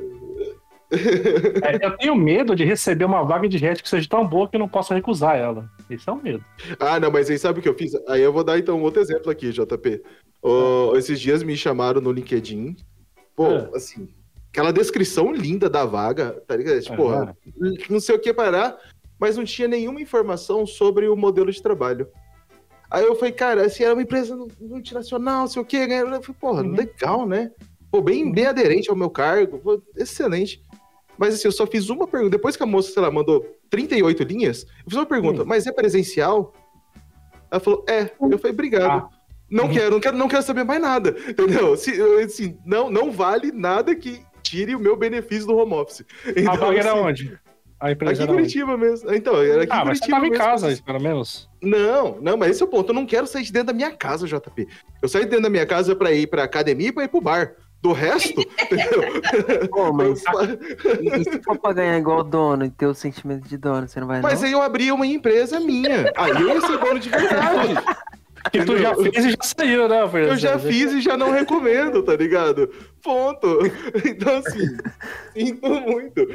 É, eu tenho medo de receber uma vaga de React que seja tão boa que eu não possa recusar ela. Esse é o medo. Ah, não, mas aí sabe o que eu fiz? Aí eu vou dar então um outro exemplo aqui, JP. Ô, esses dias me chamaram no LinkedIn. Pô, Ah. assim, aquela descrição linda da vaga, tá ligado? Tipo, Ah. não sei o que parar, mas não tinha nenhuma informação sobre o modelo de trabalho. Aí eu falei, cara, assim, era uma empresa multinacional, sei o quê, né? Eu falei, porra, Uhum. legal, né? Pô, bem, bem aderente ao meu cargo, pô, excelente. Mas assim, eu só fiz uma pergunta. Depois que a moça, sei lá, mandou 38 linhas, eu fiz uma pergunta, Hum. mas é presencial? Ela falou, é. Eu falei, obrigado. Ah. Não Uhum. quero, não quero, não quero saber mais nada. Entendeu? Se, assim, não, não vale nada que tire o meu benefício do home office. Então, a vaga era assim, onde? A Aqui empresa em era onde? Curitiba mesmo. Então, era aqui Ah, em mas você Curitiba tava em mesmo. casa, pelo menos. Não, não, mas esse é o ponto. Eu não quero sair de dentro da minha casa, JP. Eu saio de dentro da minha casa pra ir pra academia e pra ir pro bar. Do resto, entendeu? Pô, mas e, e se for pra ganhar igual dono e ter o sentimento de dono, você não vai Mas não? aí eu abri uma empresa minha. Aí eu ia ser dono de verdade. Que tu já fez e já saiu, né, Eu já fiz e já não recomendo, tá ligado? Ponto. Então, assim, sinto muito.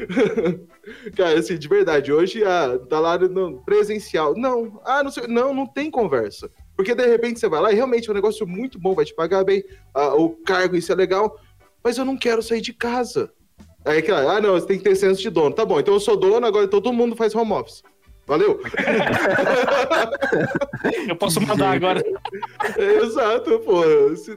Cara, assim, de verdade, hoje ah, tá lá no presencial. Não, ah, não sei, não, não tem conversa. Porque de repente você vai lá e realmente é um negócio muito bom, vai te pagar bem, ah, o cargo, isso é legal, mas eu não quero sair de casa. Aí, ah, não, você tem que ter senso de dono. Tá bom, então eu sou dono, agora todo mundo faz home office. Valeu? Eu posso mandar agora. É, exato, pô.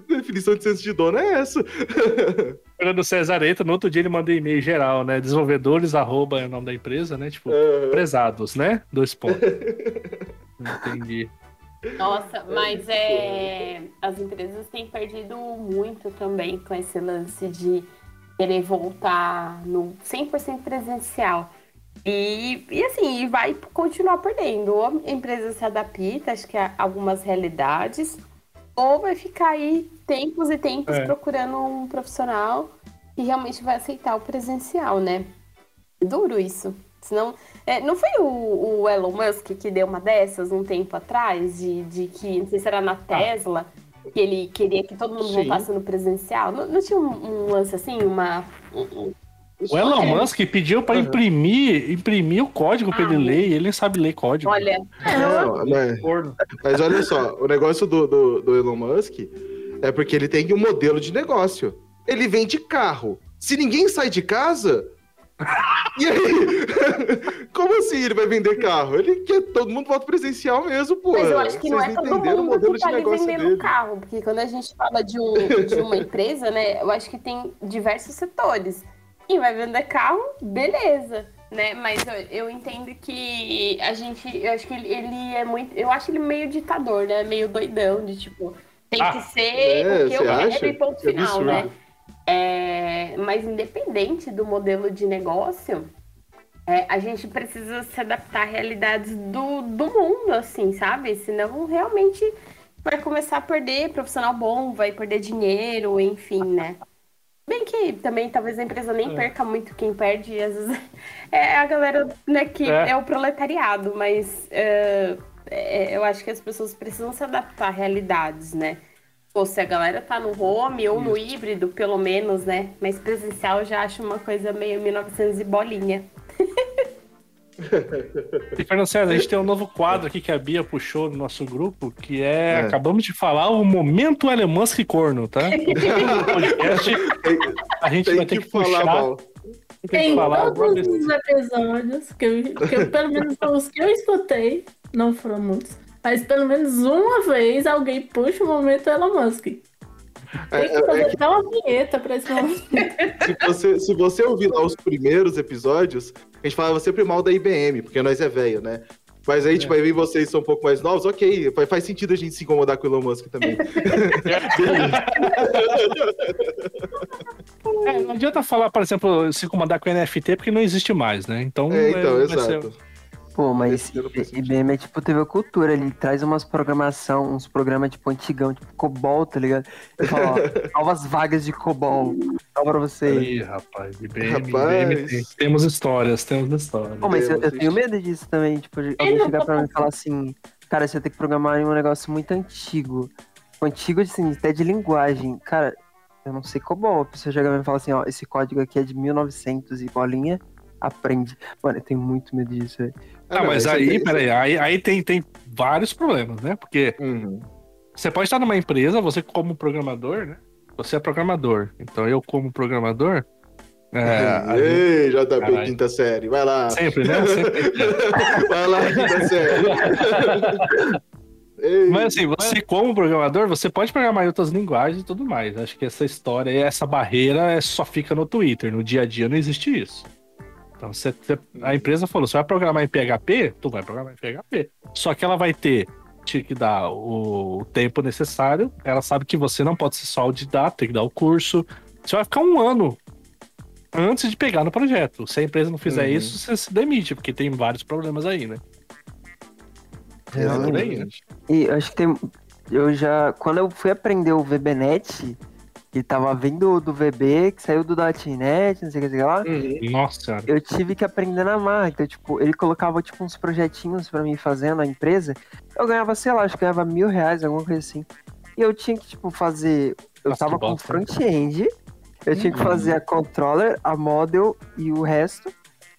Definição de senso de dono é essa. Fernando César entra, no outro dia ele manda e-mail geral, né? Desenvolvedores, arroba é o nome da empresa, né? Tipo, É. prezados, né? Dois pontos. Entendi. Nossa, mas é. As empresas têm perdido muito também com esse lance de querer voltar no 100% presencial. E, e assim, e vai continuar perdendo. Ou a empresa se adapta, acho que a algumas realidades, ou vai ficar aí tempos e tempos É. procurando um profissional que realmente vai aceitar o presencial, né? É duro isso. Senão, é, não foi o, o Elon Musk que deu uma dessas um tempo atrás, de, de que, não sei se era na Tesla, que ele queria que todo mundo Sim. voltasse no presencial? Não, não tinha um, um lance assim, uma. um- O Elon É. Musk pediu pra imprimir, imprimir o código pra ele Ah. ler e ele nem sabe ler código. Olha, Não, mas, Corno. mas olha só, o negócio do, do, do Elon Musk é porque ele tem um modelo de negócio. Ele vende carro. Se ninguém sai de casa. E aí? Como assim ele vai vender carro? Ele quer todo mundo volta presencial mesmo, pô. mas eu acho que não é Vocês todo entenderam o mundo modelo que de tá ali negócio vendendo dele. carro, porque quando a gente fala de, um, de uma empresa, né, eu acho que tem diversos setores. Quem vai vender carro, beleza. Né? Mas eu, eu entendo que a gente. Eu acho que ele, ele é muito. Eu acho ele meio ditador, né? Meio doidão, de tipo, tem Ah, que ser é, o que eu quero acha? e ponto Que final, absurdo. né? É, mas independente do modelo de negócio, é, a gente precisa se adaptar à realidades do, do mundo, assim, sabe? Senão realmente vai começar a perder profissional bom, vai perder dinheiro, enfim, né? Bem que também talvez a empresa nem É. perca muito, quem perde às vezes é a galera né, que É. é, o proletariado, mas é, é, eu acho que as pessoas precisam se adaptar a realidades, né? Ou se a galera tá no home ou no híbrido, pelo menos, né? Mas presencial eu já acho uma coisa meio 1900 e bolinha. E, Fernando César, a gente tem um novo quadro aqui que a Bia puxou no nosso grupo, que é, É. acabamos de falar, o Momento Elon Musk Corno, tá? Podcast, a gente vai ter que que, falar puxar, mal. tem que todos os episódios, que eu, que eu- pelo menos os que eu escutei, não foram muitos, mas pelo menos uma vez alguém puxa o momento Elon Musk. Tem É, que é, fazer é que até uma vinheta pra esse momento. se, você, se você ouvir lá os primeiros episódios, a gente falava sempre mal da IBM, porque nós é velho, né? Mas aí, tipo, aí vem vocês são um pouco mais novos, ok, faz, sentido a gente se incomodar com o Elon Musk também. É, não adianta falar, por exemplo, se comandar com NFT porque não existe mais, né? Então, é, então, é, vai ser- exato. Pô, mas faz sentido. IBM é tipo TV Cultura, ele traz umas programação, uns programas tipo antigão, tipo COBOL, tá ligado? Ele fala, ó, novas vagas de COBOL, só pra você. Ih, rapaz, IBM, Rapaz. IBM tem- temos histórias, temos histórias. Pô, mas eu, eu tenho medo disso também, tipo, de alguém chegar pra mim e falar assim, cara, você tem que programar em um negócio muito antigo. Antigo, assim, até de linguagem. Cara, eu não sei COBOL. A pessoa chega pra mim e fala assim, ó, esse código aqui é de 1900 e bolinha, aprende. Mano, eu tenho muito medo disso. Ah, não, mas esse- aí, peraí, aí, aí tem, tem vários problemas, né? Porque Uhum. você pode estar numa empresa, você como programador, né? Você é programador. Então eu como programador. É, gente- Ei, JP, Caralho. quinta série, vai lá. sempre, né? Sempre. Vai lá, quinta série. Ei, Mas assim, você como programador, você pode programar em outras linguagens e tudo mais. Acho que essa história, e essa barreira é- só fica no Twitter. No dia a dia não existe isso. Então, você, a empresa falou, você vai programar em PHP? Tu vai programar em PHP. Só que ela vai ter te que dar o, tempo necessário. Ela sabe que você não pode ser só autodidata, tem que dar o curso. Você vai ficar um ano antes de pegar no projeto. Se a empresa não fizer Uhum. isso, você se demite, porque tem vários problemas aí, né? É né? exatamente. E eu acho que tem. Eu já. Quando eu fui aprender o VBNet, e tava vindo do VB, que saiu do .NET, não sei o que, sei lá. Uhum. Nossa senhora. Eu tive que aprender na marra. Então, tipo, ele colocava, tipo, uns projetinhos pra mim fazendo na empresa. Eu ganhava, sei lá, acho que ganhava mil reais, alguma coisa assim. E eu tinha que, tipo, fazer. Eu Nossa, tava que com front-end. Eu tinha que fazer a controller, a model e o resto.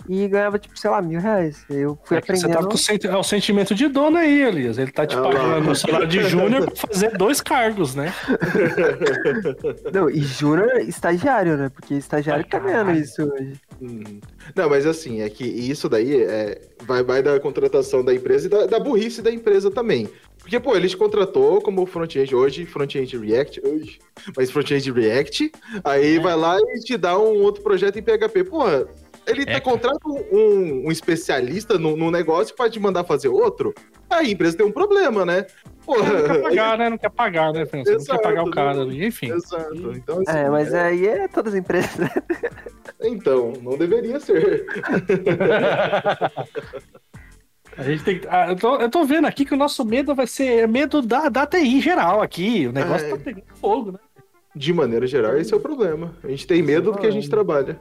E ganhava, tipo, sei lá, mil reais. Eu fui É que você aprendendo. tá com o senti- é o sentimento de dono aí, Elias. Ele tá te lá. pagando o salário de júnior pra fazer dois cargos, né? Não, e júnior estagiário, né? Porque estagiário tá ganhando isso hoje. Uhum. Não, mas assim, é que isso daí é, vai, vai da contratação da empresa e da, da burrice da empresa também. Porque, pô, ele te contratou como front-end hoje, front-end React, hoje, mas front-end React, aí vai lá e te dá um outro projeto em PHP. Porra, ele É, tá, contrata um, um especialista no, no negócio pra te mandar fazer outro, aí a empresa tem um problema, né? Não quer Porra, pagar, né? Não quer pagar, né, Fernando? Você não quer pagar o né? cara ali, enfim. exato. Então, assim, É, mas é- aí é todas as empresas, né? então, não deveria ser. A gente tem que. ah, eu, tô, eu tô vendo aqui que o nosso medo vai ser medo da, da TI em geral aqui. O negócio É. tá pegando fogo, né? De maneira geral, esse é o problema. A gente tem medo do que a gente trabalha.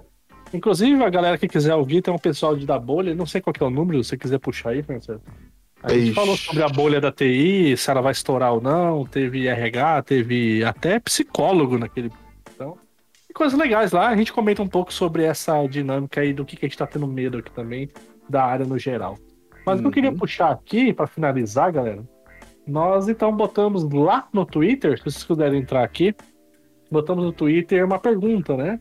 Inclusive, a galera que quiser ouvir, tem um pessoal de da bolha, não sei qual que é o número, se você quiser puxar aí, Fernando. A gente Ixi. falou sobre a bolha da TI, se ela vai estourar ou não, teve RH, teve até psicólogo naquele. Então, coisas legais lá. A gente comenta um pouco sobre essa dinâmica aí do que, que a gente tá tendo medo aqui também, da área no geral. Mas o que eu queria Uhum. puxar aqui, pra finalizar, galera, nós então botamos lá no Twitter, se vocês puderem entrar aqui, botamos no Twitter uma pergunta, né?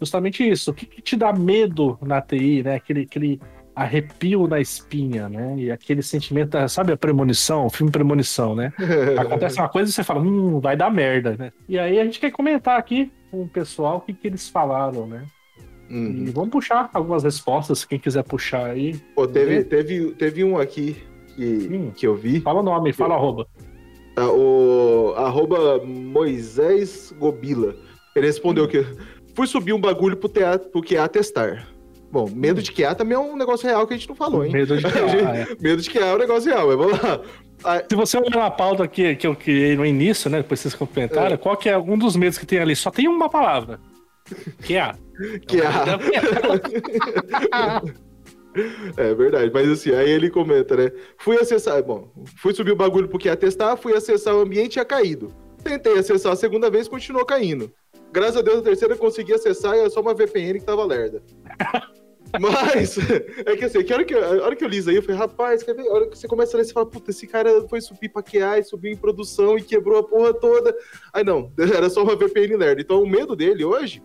Justamente isso. O que, que te dá medo na TI, né? Aquele, aquele arrepio na espinha, né? E aquele sentimento, sabe a premonição, o filme Premonição, né? Acontece uma coisa e você fala, hum, vai dar merda, né? E aí a gente quer comentar aqui com o pessoal o que, que eles falaram, né? Uhum. E vamos puxar algumas respostas, quem quiser puxar aí. Pô, teve, teve, teve um aqui que, que eu vi. Fala o nome, fala arroba. tá, o arroba Moisés Gobila. Ele respondeu Hum. que fui subir um bagulho pro, TA, pro QA testar. Bom, medo de QA também é um negócio real que a gente não falou, hein? Medo de ah, é. Medo de QA é um negócio real, mas vamos lá. Ah, Se você olhar na pauta aqui que eu criei no início, né? Depois vocês comentaram, qual que é um dos medos que tem ali? Só tem uma palavra. Que é. QA. É verdade, mas assim, aí ele comenta, né? Fui acessar, bom, fui subir o bagulho porque ia testar, fui acessar o ambiente e tinha caído. Tentei acessar a segunda vez, continuou caindo. Graças a Deus, a terceira eu consegui acessar e era só uma VPN que tava lerda. Mas, é que assim, que a hora que, eu, a hora que eu li isso aí, eu falei, rapaz, quer ver? A hora que você começa a ler, você fala, puta, esse cara foi subir pra QA e subiu em produção e quebrou a porra toda. Aí não, era só uma VPN lerda. Então o medo dele hoje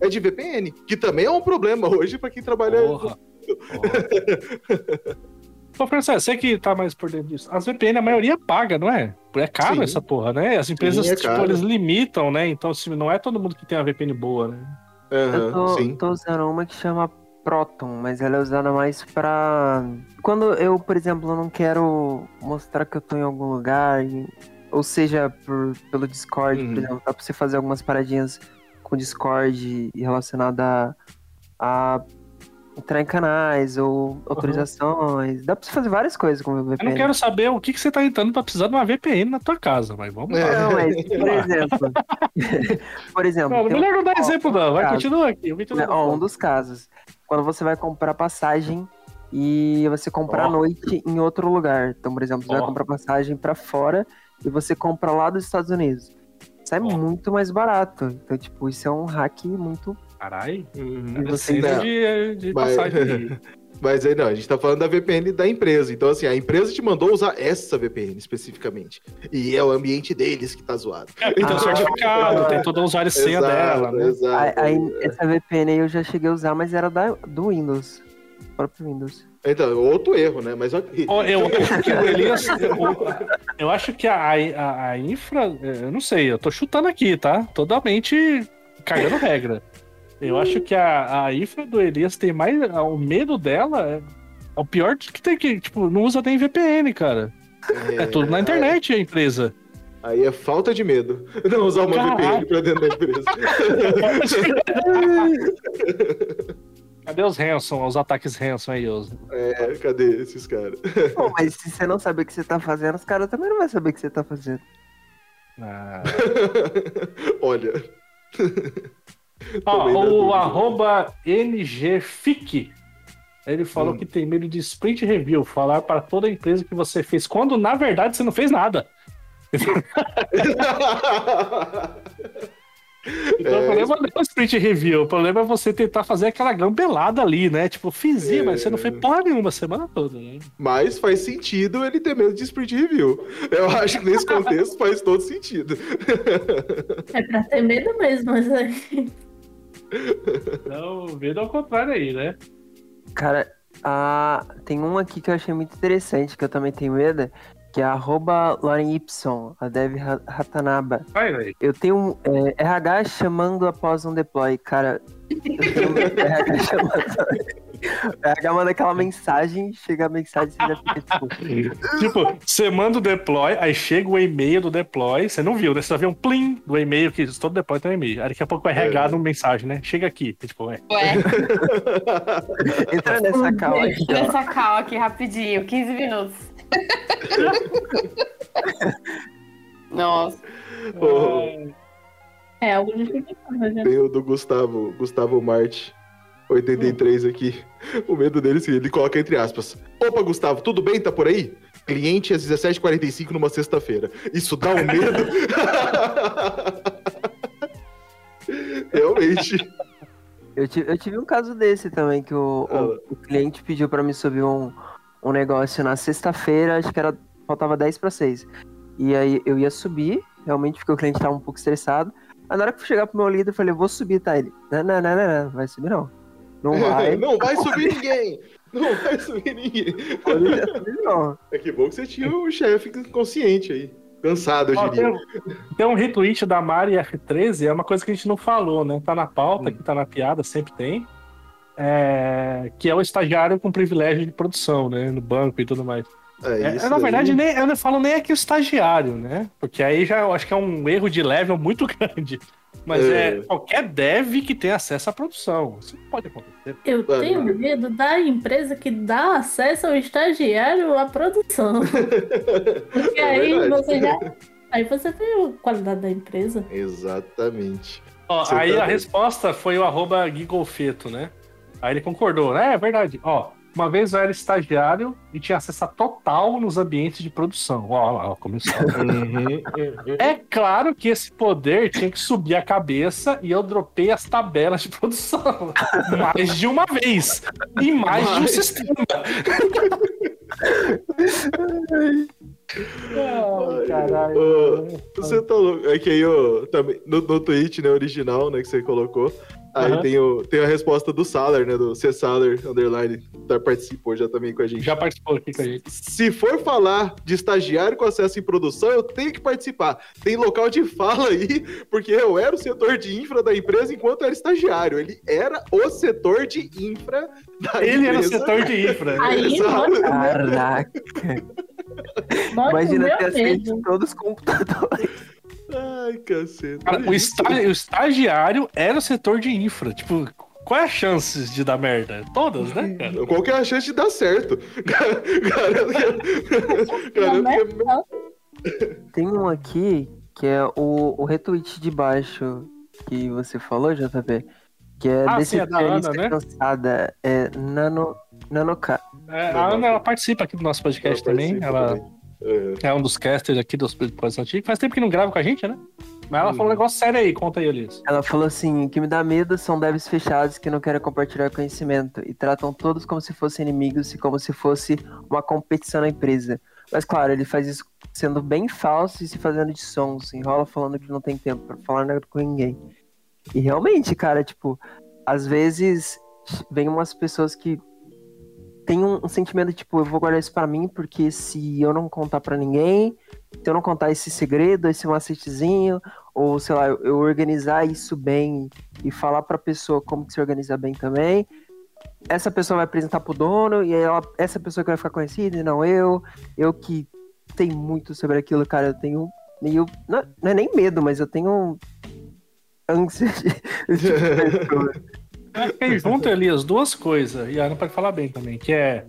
é de VPN, que também é um problema hoje pra quem trabalha Porra. Ô, Francesco, você que tá mais por dentro disso. As VPN, a maioria paga, não é? É caro Sim. essa porra, né? As empresas, Sim, é tipo, eles limitam, né? Então, assim, não é todo mundo que tem uma VPN boa, né? Aham, eu tô, sim. tô usando uma que chama Proton, mas ela é usada mais pra. Quando eu, por exemplo, não quero mostrar que eu tô em algum lugar, ou seja, por, pelo Discord, Uhum. por exemplo, dá pra você fazer algumas paradinhas com Discord e relacionada a, a entrar em canais ou autorizações. Dá pra você fazer várias coisas com o Eu VPN. não quero saber o que, que você tá entrando pra precisar de uma VPN na tua casa, mas vamos lá. É. Não, mas, por exemplo. por exemplo. Não, tem um- melhor não dar exemplo, não. Vai, continua aqui. eu um dos casos. Quando você vai comprar passagem e você compra à noite em outro lugar. Então, por exemplo, você Ó. vai comprar passagem pra fora e você compra lá dos Estados Unidos. Sai Ó. muito mais barato. Então, tipo, isso é um hack muito. Decência ainda- de, de Mas- passagem aí. Mas aí não, a gente tá falando da VPN da empresa. Então, assim, a empresa te mandou usar essa VPN especificamente. E é o ambiente deles que tá zoado. É, tem Ah. o certificado, tem todo o usuário senha dela, né? Exato. Aí, essa VPN aí eu já cheguei a usar, mas era da, do Windows. Do próprio Windows. Então, outro erro, né? Mas ok. Eu acho que o Elias. Eu, eu acho que a, a, a infra. Eu não sei, eu tô chutando aqui, tá? Totalmente cagando regra. Eu acho que a, a infra do Elias tem mais. O medo dela é, é o pior que tem que. Tipo, não usa nem VPN, cara. É, tudo na internet a empresa. Aí é falta de medo. Não usar uma Caralho. VPN pra dentro da empresa. Cadê os Hanson, os ataques Hanson aí, os... É, cadê esses caras? Pô, mas se você não saber o que você tá fazendo, os caras também não vão saber o que você tá fazendo. Ah. Olha. Ó, o arroba NGFIC, ele falou Hum. que tem medo de sprint review, falar para toda a empresa que você fez, quando na verdade você não fez nada. Então É, o problema não é o sprint review, o problema é você tentar fazer aquela gambelada ali, né? Tipo, fiz, É. mas você não fez porra nenhuma a semana toda, né? Mas faz sentido ele ter medo de sprint review. Eu acho que nesse contexto faz todo sentido. É pra ter medo mesmo, mas aí. Então, medo ao contrário aí, né? Cara, a... tem um aqui que eu achei muito interessante, que eu também tenho medo, que é arroba Lauren Y, a Dev Ra- Ratanaba. Vai, velho. Eu tenho um é, RH chamando após um deploy, cara. Eu tenho um RH chamando. O RH manda aquela mensagem, chega a mensagem e você já fica tipo. Tipo, você manda o deploy, aí chega o e-mail do deploy, você não viu, né? Você só vê um plim do e-mail, que todo deploy tem um e-mail. Aí daqui a pouco vai regar uma mensagem, né? Chega aqui. Tipo, é. Ué, Entra nessa cal aqui, ó. nessa cal aqui rapidinho, 15 minutos. Nossa. Ô, É algo justificável, né? Tem o do Gustavo, Gustavo Marte, 83 aqui. O medo dele, assim, ele coloca entre aspas. Opa, Gustavo, tudo bem? Tá por aí? Cliente às 17h45 numa sexta-feira. Isso dá um medo? Realmente. Eu tive, eu tive um caso desse também, que o, Ah. o, o cliente pediu pra me subir um, um negócio na sexta-feira, acho que era. Faltava 10 para 6. E aí eu ia subir, realmente porque o cliente tava um pouco estressado. Aí na hora que eu chegar pro meu líder, eu falei, eu vou subir, tá? Ele. Não, não, não, não, não, vai subir não. Não vai. Não vai subir ninguém! Não vai subir ninguém! Não ia subir, não. É que bom que você tinha o chefe consciente aí. Cansado, eu diria. tem, tem um retweet da Mari F13, é uma coisa que a gente não falou, né? Tá na pauta, Hum. que tá na piada, sempre tem. É, que é o estagiário com privilégio de produção, né? No banco e tudo mais. É, É, na verdade, nem, eu não falo nem aqui o estagiário, né? Porque aí já eu acho que é um erro de level muito grande. Mas é, É. qualquer dev que tenha acesso à produção. Isso não pode acontecer. Eu tenho medo da empresa que dá acesso ao estagiário à produção. Porque É aí verdade. você já. Aí você vê a qualidade da empresa. Exatamente. Ó, aí tá a resposta foi o arroba Gigolfeto, né? Aí ele concordou, né? É verdade. Ó, uma vez eu era estagiário e tinha acesso a total nos ambientes de produção. Ó, lá, começou. É claro que esse poder tinha que subir a cabeça e eu dropei as tabelas de produção. Mais de uma vez. Em mais de um sistema. Ai, caralho. Você tá louco. É que aí, ó, também, no, no tweet, né, original, né, que você colocou, Aí Aham. tem, o, tem a resposta do Salar, né? Do C Salar, underline, tá, participou já também com a gente. Já participou aqui com a gente. Se for falar de estagiário com acesso em produção, eu tenho que participar. Tem local de fala aí, porque eu era o setor de infra da empresa enquanto era estagiário. Ele era o setor de infra da Ele era o empresa. setor de infra. Aí, Caraca. Imagina ter acesso em todos os computadores. Ai, caceta. Cara, o, esta- o estagiário era o setor de infra. Tipo, qual é a chance de dar merda? Todas, né, cara? Qual que é a chance de dar certo? Garanto que, garanto que Não, Tem um aqui que é o, o retweet de baixo que você falou, JP. Que é Ah, desse sim, é da Ana, né? cansada. É Nano, Nanoka. É, a Ana ela participa aqui do nosso podcast Ela também. Ela também. Uhum. é um dos casters aqui dos podcasts antigos. Faz tempo que não grava com a gente, né? Mas ela falou um negócio sério aí. Conta aí, Elias. Ela falou assim: o que me dá medo são devs fechados que não querem compartilhar conhecimento e tratam todos como se fossem inimigos e como se fosse uma competição na empresa. Mas claro, ele faz isso sendo bem falso e se fazendo de sons, enrola falando que não tem tempo pra falar nada com ninguém. E realmente, cara, tipo, às vezes vem umas pessoas que têm um, um sentimento tipo, eu vou guardar isso pra mim porque se eu não contar pra ninguém, se eu não contar esse segredo, esse macetezinho, ou sei lá, eu, eu organizar isso bem e falar pra pessoa como que se organiza bem também. Essa pessoa vai apresentar pro dono e aí ela, essa pessoa que vai ficar conhecida e não eu. Eu que tenho muito sobre aquilo, cara, eu tenho meio. Não, não é nem medo, mas eu tenho ânsia de, de fiquei junto ali as duas coisas, e a Ana pode falar bem também, que é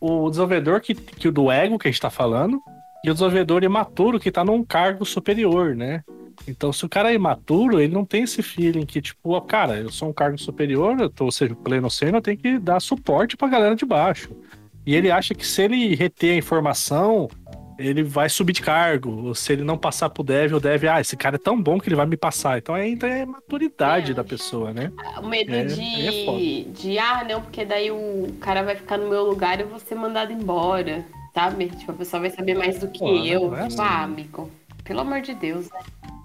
o desenvolvedor que, que o do ego que a gente tá falando, e o desenvolvedor imaturo que tá num cargo superior, né? Então, se o cara é imaturo, ele não tem esse feeling que, tipo, cara, eu sou um cargo superior, eu tô, ou seja, pleno sênior, eu tenho que dar suporte pra galera de baixo. E ele acha que se ele reter a informação, ele vai subir de cargo. Se ele não passar pro dev, o dev, ah, esse cara é tão bom que ele vai me passar. Então ainda é maturidade É. da pessoa, né? O medo É, aí é de, de, ah, não, porque daí o cara vai ficar no meu lugar e eu vou ser mandado embora, sabe? Tipo, a pessoa vai saber mais do que Pô, não eu. é Tipo, assim. ah, amigo, pelo amor de Deus, né?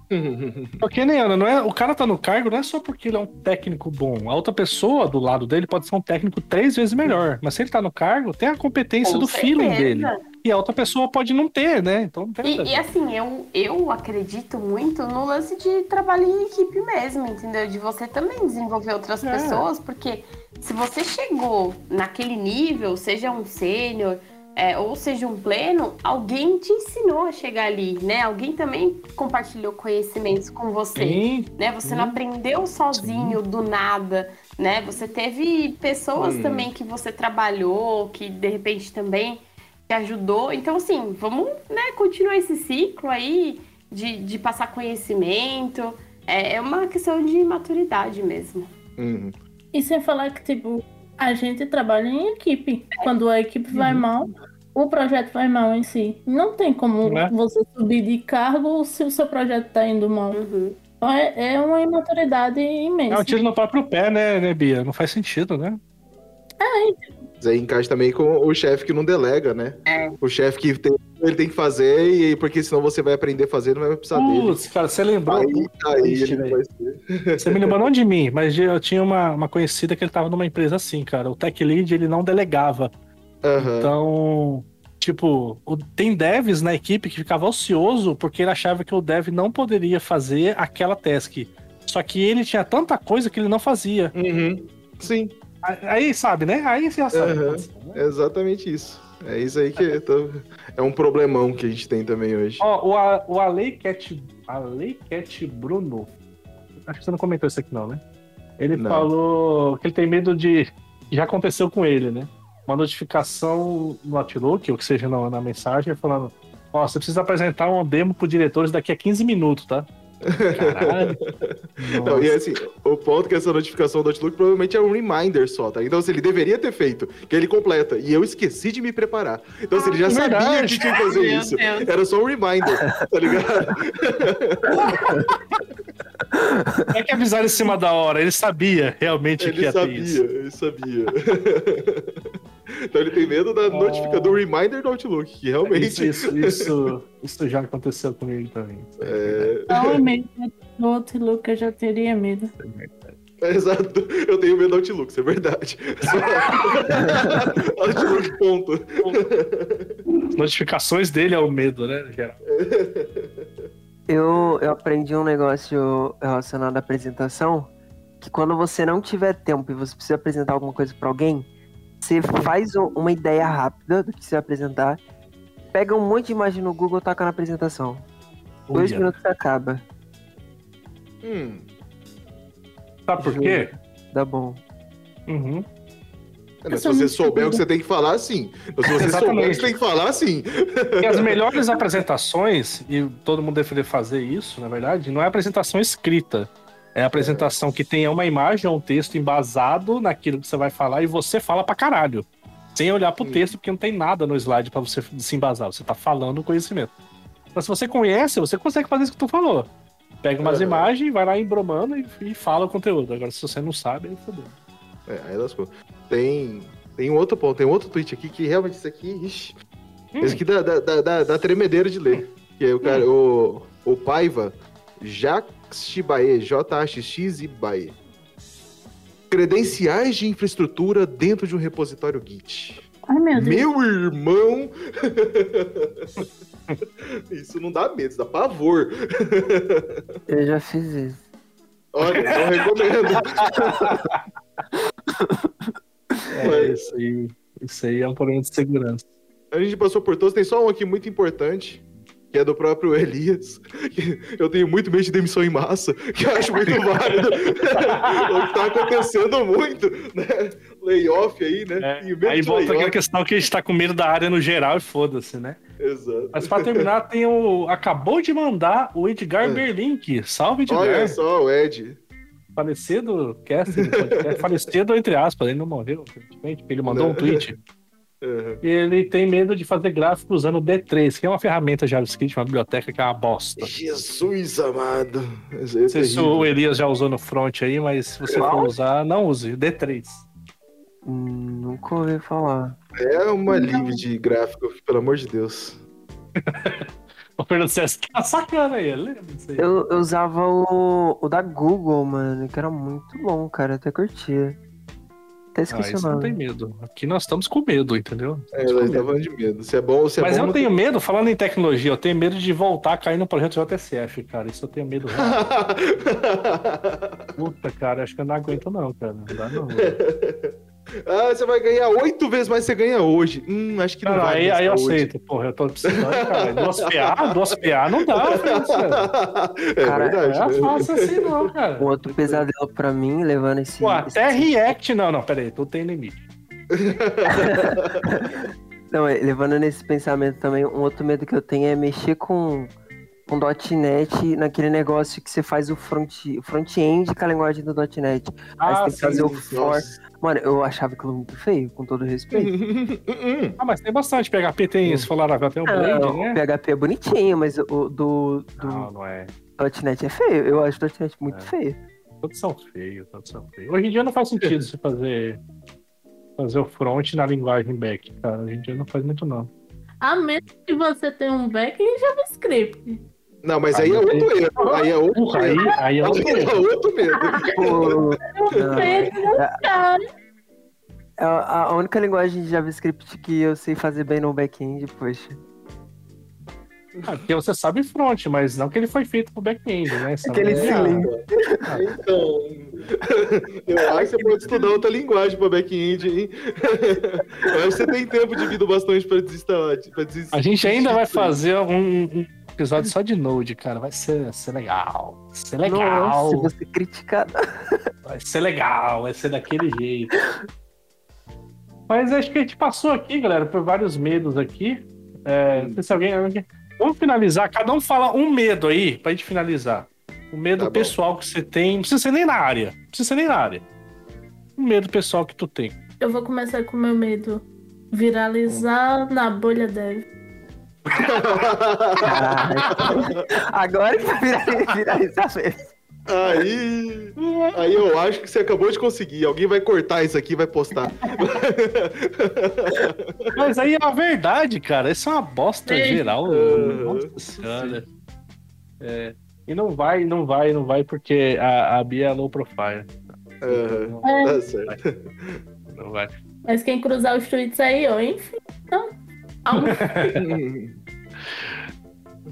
Porque, né, Ana, não é, o cara tá no cargo não é só porque ele é um técnico bom. A outra pessoa do lado dele pode ser um técnico três vezes melhor. Mas se ele tá no cargo, tem a competência Com do feeling certeza. dele. E a outra pessoa pode não ter, né? Então não E, e assim, eu, eu acredito muito no lance de trabalho em equipe mesmo, entendeu? De você também desenvolver outras É. pessoas, porque se você chegou naquele nível, seja um sênior, é, ou seja um pleno, alguém te ensinou a chegar ali, né? Alguém também compartilhou conhecimentos com você. Sim, né? Você não Sim. aprendeu sozinho do nada, né? Você teve pessoas também que você trabalhou, que de repente também te ajudou. Então, assim, vamos né, continuar esse ciclo aí de, de passar conhecimento. É, é uma questão de maturidade mesmo. Uhum. E sem falar que, tipo, a gente trabalha em equipe. Quando a equipe vai Uhum. mal, o projeto vai mal em si. Não tem como Né? você subir de cargo se o seu projeto tá indo mal. Uhum. Então é, é uma imaturidade é imensa. um tiro no próprio pé, né, né, Bia? Não faz sentido, né? Mas aí encaixa também com o chefe que não delega, né? É. O chefe que tem, ele tem que fazer, e porque senão você vai aprender a fazer, não vai precisar dele. Putz, cara, você lembrou. Aí, aí Ixi, ele velho. vai ser. Você me lembrou não de mim, mas eu tinha uma, uma conhecida que ele tava numa empresa assim, cara. O tech lead, ele não delegava. Aham. Então, tipo, o- tem devs na equipe que ficava ocioso porque ele achava que o dev não poderia fazer aquela task. Só que ele tinha tanta coisa que ele não fazia. Uhum. Sim, Aí, sabe, né? Aí você já sabe. Aham. né? é exatamente isso. É isso aí que tô- é um problemão que a gente tem também hoje. Ó, o, A- o Cat, Alei Cat Bruno. Acho que você não comentou isso aqui, não, né? Ele Não. falou que ele tem medo de. Já aconteceu com ele, né? Uma notificação no Outlook, ou que seja na, na mensagem, falando: Ó, você precisa apresentar um demo pro diretores daqui a 15 minutos, tá? Caralho. Não, e assim, o ponto é que essa notificação do Outlook provavelmente é um reminder só, tá? Então, se ele deveria ter feito, que ele completa, e eu esqueci de me preparar. Então, se ele já é sabia verdade. que tinha que fazer Meu isso, Deus. era só um reminder, tá ligado? É que avisaram em cima da hora, ele sabia realmente que Ele ia ter sabia, isso. ele sabia. Então, ele tem medo da notificação, do reminder do Outlook, que realmente. Isso, isso, isso, isso já aconteceu comigo também. É, Então, é medo do Outlook, eu já teria medo. É, Exato. Eu tenho medo do Outlook, isso é verdade. Outlook, ponto. As notificações dele é o medo, né? geral. Eu, eu aprendi um negócio relacionado à apresentação, que quando você não tiver tempo e você precisa apresentar alguma coisa pra alguém, você faz um- uma ideia rápida do que você vai apresentar, pega um monte de imagem no Google e taca na apresentação. Dois Uia. minutos acaba. Hum. Sabe por quê? Dá bom. Uhum. É, mas se você souber o que você tem que falar, sim. Mas se você souber o que Exatamente. você tem que falar, sim. E as melhores apresentações, e todo mundo deve fazer isso, na verdade, não é apresentação escrita. É a apresentação que tenha uma imagem ou um texto embasado naquilo que você vai falar e você fala pra caralho. Sem olhar pro Hum. texto, porque não tem nada no slide pra você se embasar. Você tá falando o conhecimento. Mas se você conhece, você consegue fazer isso que tu falou. Pega umas Aham. imagens, vai lá embromando e, e fala o conteúdo. Agora, se você não sabe, aí fodeu. É, aí lascou. Tem, tem outro ponto, tem outro tweet aqui que realmente isso aqui, ixi, Hum. esse aqui dá, dá, dá, dá, tremedeira de ler. Que é o cara, o, o Paiva, Jaxibae, J-A-X-X e Bae. Credenciais de infraestrutura dentro de um repositório Git. Ai, meu Deus. Meu irmão! isso não dá medo, isso dá pavor. Eu já fiz isso. Olha, não recomendo. É, Mas- isso aí. Isso aí é um problema de segurança. A gente passou por todos, tem só um aqui muito importante, que é do próprio Elias. eu tenho muito medo de demissão em massa, que eu acho muito válido. o que tá acontecendo muito, né? Layoff aí, né? É, aí volta aquela questão que a gente tá com medo da área no geral e foda-se, né? Exato. Mas pra terminar, tem o. Acabou de mandar o Edgar É. Berlink. Salve, Edgar. Olha só, o Ed. Falecido do podcast. Falecido, entre aspas, ele não morreu, ele mandou Não. um tweet. Uhum. E ele tem medo de fazer gráfico usando o D3, que é uma ferramenta JavaScript, uma biblioteca que é uma bosta. Jesus amado. É Não sei se o Elias já usou no front aí, mas se você for usar, não use. D3. Hum, Nunca ouvi falar. É uma live de gráfico, pelo amor de Deus. O Fernando César tá sacando aí, lembra disso aí? Eu, eu usava o, o da Google, mano, que era muito bom, cara. Eu até curtia. Até Ah, esqueci isso o não nome. tem medo. Aqui nós estamos com medo, entendeu? É, Estamos com nós de medo. Se é bom, se é Mas bom. eu não tenho medo, falando em tecnologia, eu tenho medo de voltar a cair no projeto JSF, cara. Isso eu tenho medo. Puta, cara, acho que eu não aguento, não, cara. Não dá, não. ah, você vai ganhar oito vezes mais que você ganha hoje. Hum, acho que não Cara, vai. aí, aí eu hoje. aceito. Porra, eu tô precisando, cara. Duas PA, duas PA não dá, cara. é Cara, verdade. Não é né? fácil assim, não, cara. Um outro pesadelo pra mim, levando esse. Pô, esse- até React, não, não, pera aí, tu tem limite. Não, é, levando nesse pensamento também, um outro medo que eu tenho é mexer com, com .NET naquele negócio que você faz o front, o front-end com a linguagem do .NET. Aí você tem que fazer o for. Nossa. Mano, eu achava aquilo muito feio, com todo respeito. Hum, Ah, mas tem bastante. PHP tem, se for Laravel, tem o Blade, Não, né? o PHP é bonitinho, mas o do, do Não, não é. .NET é feio. Eu acho o .NET muito É. feio. Todos são feios, todos são feios. Hoje em dia não faz sentido você fazer, fazer o front na linguagem back, cara. Hoje em dia não faz muito, não. A menos que você tenha um back em JavaScript. Não, mas Ah, aí é outro erro. Aí é outro aí, medo. aí é Aí outro é erro. outro medo. Medo. É a, a única linguagem de JavaScript que eu sei fazer bem no back-end, poxa. Ah, porque você sabe front, mas não que ele foi feito pro back-end, né? Sabe? Aquele É, cilindro. Então, eu acho que você pode estudar outra linguagem para back-end, hein? Eu acho que você tem tempo de vida bastante para desinstalar. Pra desistir. A gente ainda vai fazer um, um episódio só de Node, cara. Vai ser, ser legal. Vai ser legal. Nossa, você criticado. Vai ser legal, vai ser daquele jeito. Mas acho que a gente passou aqui, galera, por vários medos aqui. É, não sei se alguém. Vamos finalizar, cada um fala um medo aí, pra gente finalizar. O medo Tá bom. pessoal que você tem. Não precisa ser nem na área. Não precisa ser nem na área. Um medo pessoal que tu tem. Eu vou começar com o meu medo. Viralizar na bolha dev. Caralho. Agora que vai virar- viralizar mesmo. Aí, aí eu acho que você acabou de conseguir. Alguém vai cortar isso aqui e vai postar. Mas aí é a verdade, cara. Isso é uma bosta Ei. geral. Nossa senhora. É, e não vai, não vai, não vai, porque a, a Bia é low profile. Aham, É. Tá certo. Não vai. Mas quem cruzar os tweets aí, ó, enfim. Então,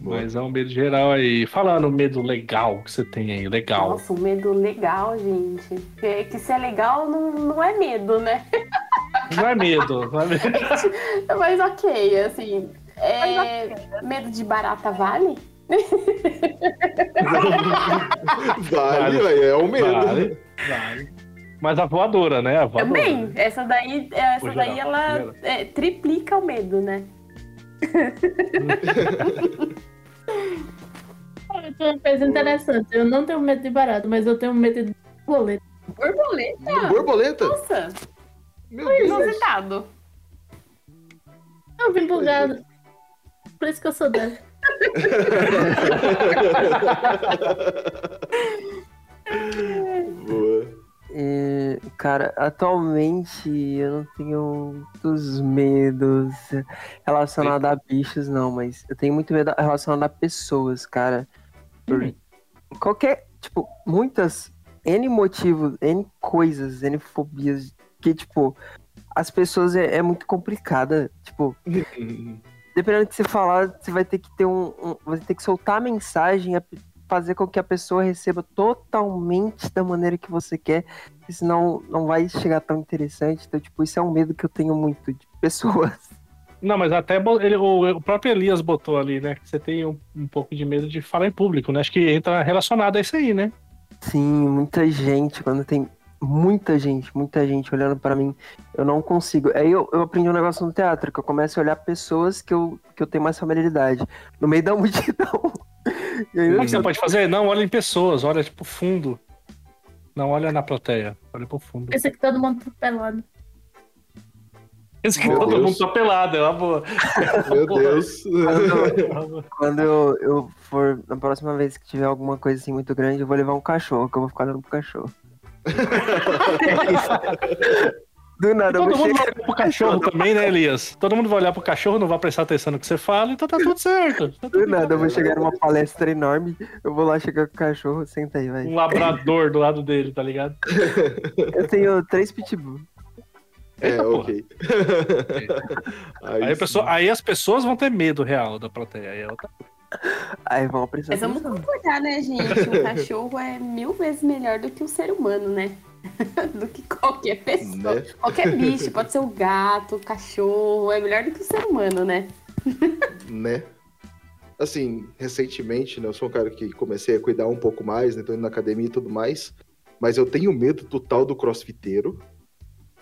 Mas é um medo geral aí. Falando medo legal que você tem aí, legal. Nossa, um medo legal, gente. Que, que se é legal, não, não é medo, né? Não é medo, não é medo. Mas ok, assim. É... Medo de barata vale? Vale, ué, é o medo. Vale, vale. Mas a voadora, né? A voadora. Também. Essa daí, essa Por daí geral, ela geral. é, triplica o medo, né? eu tenho uma coisa interessante. Eu não tenho medo de barato, mas eu tenho medo de boleto. Borboleta? Borboleta? Nossa, Meu Deus. inusitado. Eu vim bugado. Por isso que eu sou dela. E, cara, atualmente eu não tenho muitos medos relacionados a bichos, não, mas eu tenho muito medo relacionado a pessoas, cara. Por qualquer, tipo, muitas N motivos, N coisas, N fobias, que, tipo, as pessoas é, é muito complicada. Tipo, dependendo do que você falar, você vai ter que ter um. um vai ter que soltar a mensagem, a- fazer com que a pessoa receba totalmente da maneira que você quer, senão não vai chegar tão interessante. Então, tipo, isso é um medo que eu tenho muito de pessoas. Não, mas até ele- o, o próprio Elias botou ali, né? Que você tem um, um pouco de medo de falar em público, né? Acho que entra relacionado a isso aí, né? Sim, muita gente, quando tem muita gente, muita gente olhando pra mim, eu não consigo. Aí eu, eu aprendi um negócio no teatro, que eu começo a olhar pessoas que eu, que eu tenho mais familiaridade, no meio da multidão. E aí, O que você pode fazer? Não, olha em pessoas, olha tipo fundo. Não olha na plateia, olha pro fundo. Pensa que todo mundo tá pelado. Esse que Meu todo Deus. mundo tá pelado, é uma boa. Meu Deus. Quando eu, eu for, na próxima vez que tiver alguma coisa assim muito grande, eu vou levar um cachorro, que eu vou ficar olhando pro cachorro. Do nada, eu Todo vou mundo vai olhar pro cachorro também, né, Elias? Todo mundo vai olhar pro cachorro, não vai prestar atenção no que você fala, então tá tudo certo. Tá tudo Do nada, eu vou chegar numa palestra enorme, eu vou lá chegar com o cachorro, senta aí, vai. Um labrador do lado dele, tá ligado? Eu tenho três pitbull. É, Eita, porra. ok. Aí, a sim. pessoa- aí as pessoas vão ter medo real da plateia. Aí é outra Aí vão prestar Mas vamos concordar, né, gente? Um cachorro é mil vezes melhor do que um ser humano, né? do que qualquer pessoa. Né? Qualquer bicho, pode ser o gato, o cachorro, é melhor do que o ser humano, né? né? Assim, recentemente, né, eu sou um cara que comecei a cuidar um pouco mais, né, tô indo na academia e tudo mais, mas eu tenho medo total do crossfiteiro.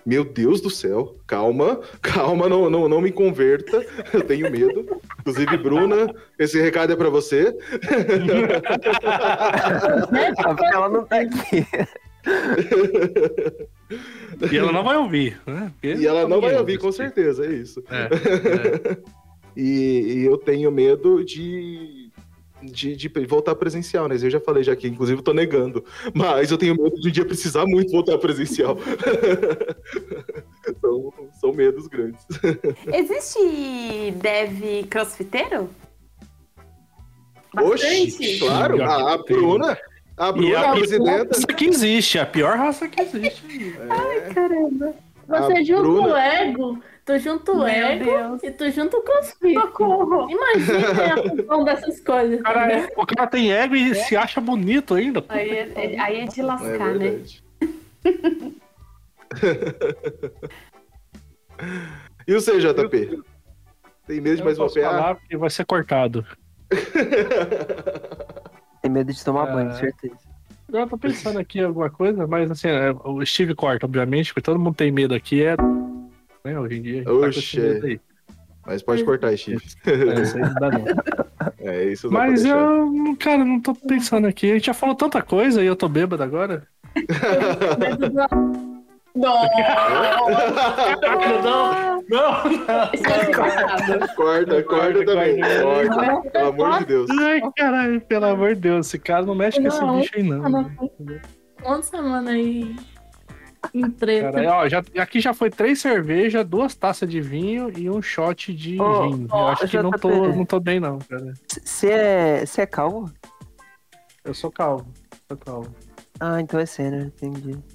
Meu Deus do céu, calma, calma, não, não, não me converta, eu tenho medo. Inclusive, Bruna, esse recado é pra você. Porque ela não tá aqui. E ela não vai ouvir, né? Porque E ela não vai ouvir, com certeza, é isso. É, é. E, e eu tenho medo de, de, de voltar presencial, né? Eu já falei já aqui, inclusive eu tô negando. Mas eu tenho medo de um dia precisar muito voltar presencial. são, são medos grandes. Existe dev crossfiteiro? Oxi, Bastante? claro. Já A, a que tem. Bruna, a E Bruna, a a pior presidenta. raça que existe, a pior raça que existe. Caramba. A Você junta Bruna- o ego, tu junta o Meu ego Deus. e tu junta o crossfit. Socorro! Imagina a função dessas coisas. O cara, né? é- o cara tem ego e se acha bonito ainda. Aí é, é- aí é de É lascar, né? e você, JP? Tem medo de mais uma PA? falar porque vai ser cortado. Tem medo de tomar É. banho, certeza. Eu tô pensando aqui em alguma coisa, mas assim, é, o Steve corta, obviamente, porque todo mundo tem medo aqui, é. Né, hoje em dia. tá. Mas pode cortar, Steve. É, isso aí não dá não. É, isso não Mas eu, cara, não tô pensando aqui. A gente já falou tanta coisa e eu tô bêbado agora. Não! não, não, cortado. Corta, corta também. corta. Corta, pelo amor de Deus. Ai, caralho, pelo amor de Deus, esse cara não mexe com esse Não, bicho aí, não. não. Uma semana aí em treta. Cara, ó, já, aqui já foi três cervejas, duas taças de vinho e um shot de Ô, gin. ô, eu acho que não tô, não tô bem, não, cara. Você é, cê é calvo? Eu sou calvo. Sou calvo. Ah, então é cena, entendi.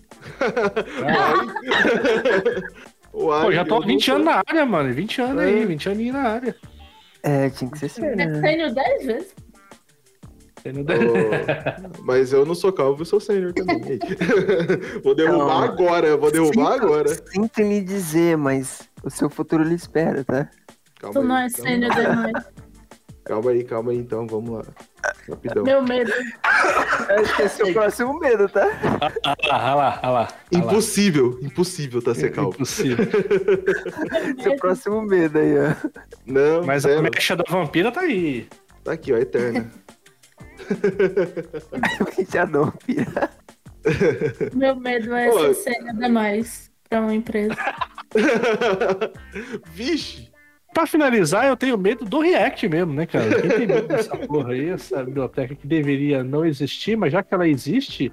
O Pô, já tô há eu 20 não anos na área, mano. 20 anos aí, É. 20 aninhos na área. É, tinha que ser cena. É né? sênior 10 vezes. Entendeu? Ô, Mas eu não sou calvo, eu sou sênior também. Vou derrubar Não. agora, vou derrubar Sinto- agora. Sinto me dizer, mas o seu futuro lhe espera, tá? Calma Tu aí, não é sênior demais. Calma aí, calma aí, então, vamos lá. Rapidão. Meu medo. Esse é seu próximo medo, tá? Ah lá, ah lá, ah lá. Impossível, impossível tá ser calvo. Impossível. Seu próximo medo aí, ó. Não, Mas a mecha da vampira tá aí. Tá aqui, ó, eterna. Já não, pira. Meu medo é Pô. ser sênior demais pra uma empresa. Vixe! Pra finalizar, eu tenho medo do React mesmo, né, cara? Quem tem medo dessa porra aí, essa biblioteca que deveria não existir, mas já que ela existe,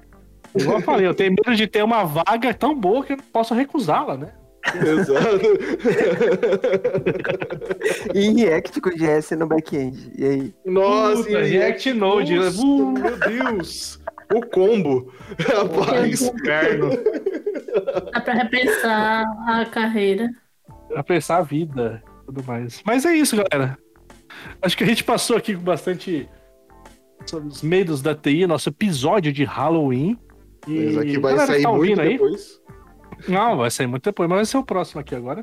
igual eu falei, eu tenho medo de ter uma vaga tão boa que eu não posso recusá-la, né? Exato. E React com GS no back-end. E aí? Nossa, Puta, e React Node, né? Nossa, Uh. meu Deus! O combo! Rapaz! Inferno. Dá pra repensar a carreira. Pra pensar a vida tudo mais. Mas é isso, galera. Acho que a gente passou aqui com bastante sobre os medos da TI, nosso episódio de Halloween. E Mas aqui vai galera sair tá muito aí, depois. Não, vai sair muito depois, mas vai ser o próximo aqui agora.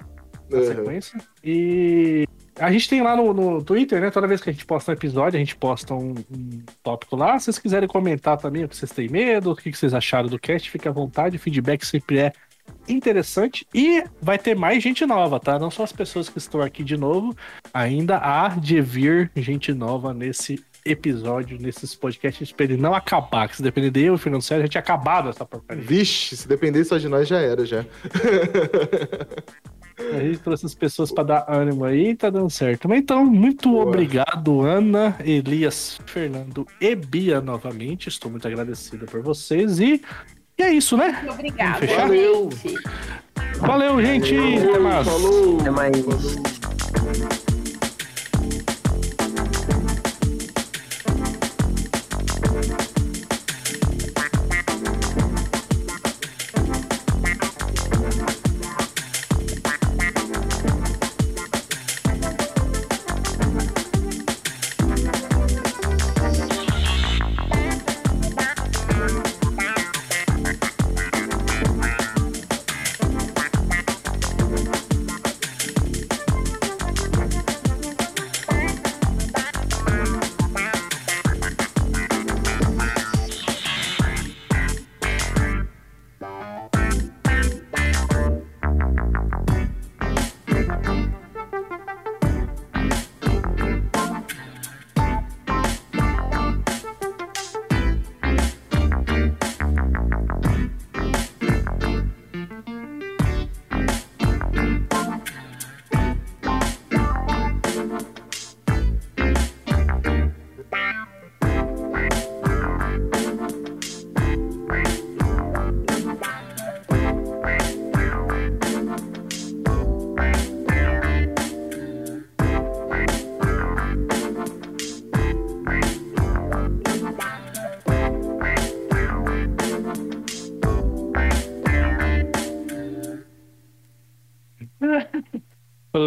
na Uhum. sequência. E a gente tem lá no, no Twitter, né? Toda vez que a gente posta um episódio, a gente posta um, um tópico lá. Se vocês quiserem comentar também o que vocês têm medo, o que que vocês acharam do cast, fique à vontade. O feedback sempre é interessante. E vai ter mais gente nova, tá? Não só as pessoas que estão aqui de novo, ainda há de vir gente nova nesse episódio, nesses podcasts, pra ele não acabar. Que se depender de eu e Fernando Sérgio, já tinha acabado essa porcaria. Vixe, se depender só de nós já era, já. A gente trouxe as pessoas para dar ânimo aí e tá dando certo. Mas então, muito Boa. obrigado, Ana, Elias, Fernando e Bia novamente. Estou muito agradecido por vocês e, e é isso, né? Muito obrigada, Fechado? Valeu. gente. Valeu, gente! Até mais! Falou! Até mais.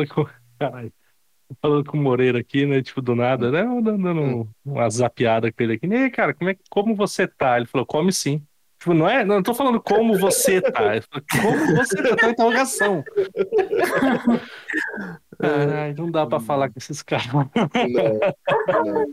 Falando com, caralho, falando com o Moreira aqui, né? Tipo, do nada, né? Dando um- uma zapiada com ele aqui. E aí, cara, como, é, como você tá? Ele falou, come sim. Tipo, não é, não, não tô falando como você tá. Ele falou, como você tá? Tá interrogação. Caralho, não dá pra falar com esses caras. Não, não.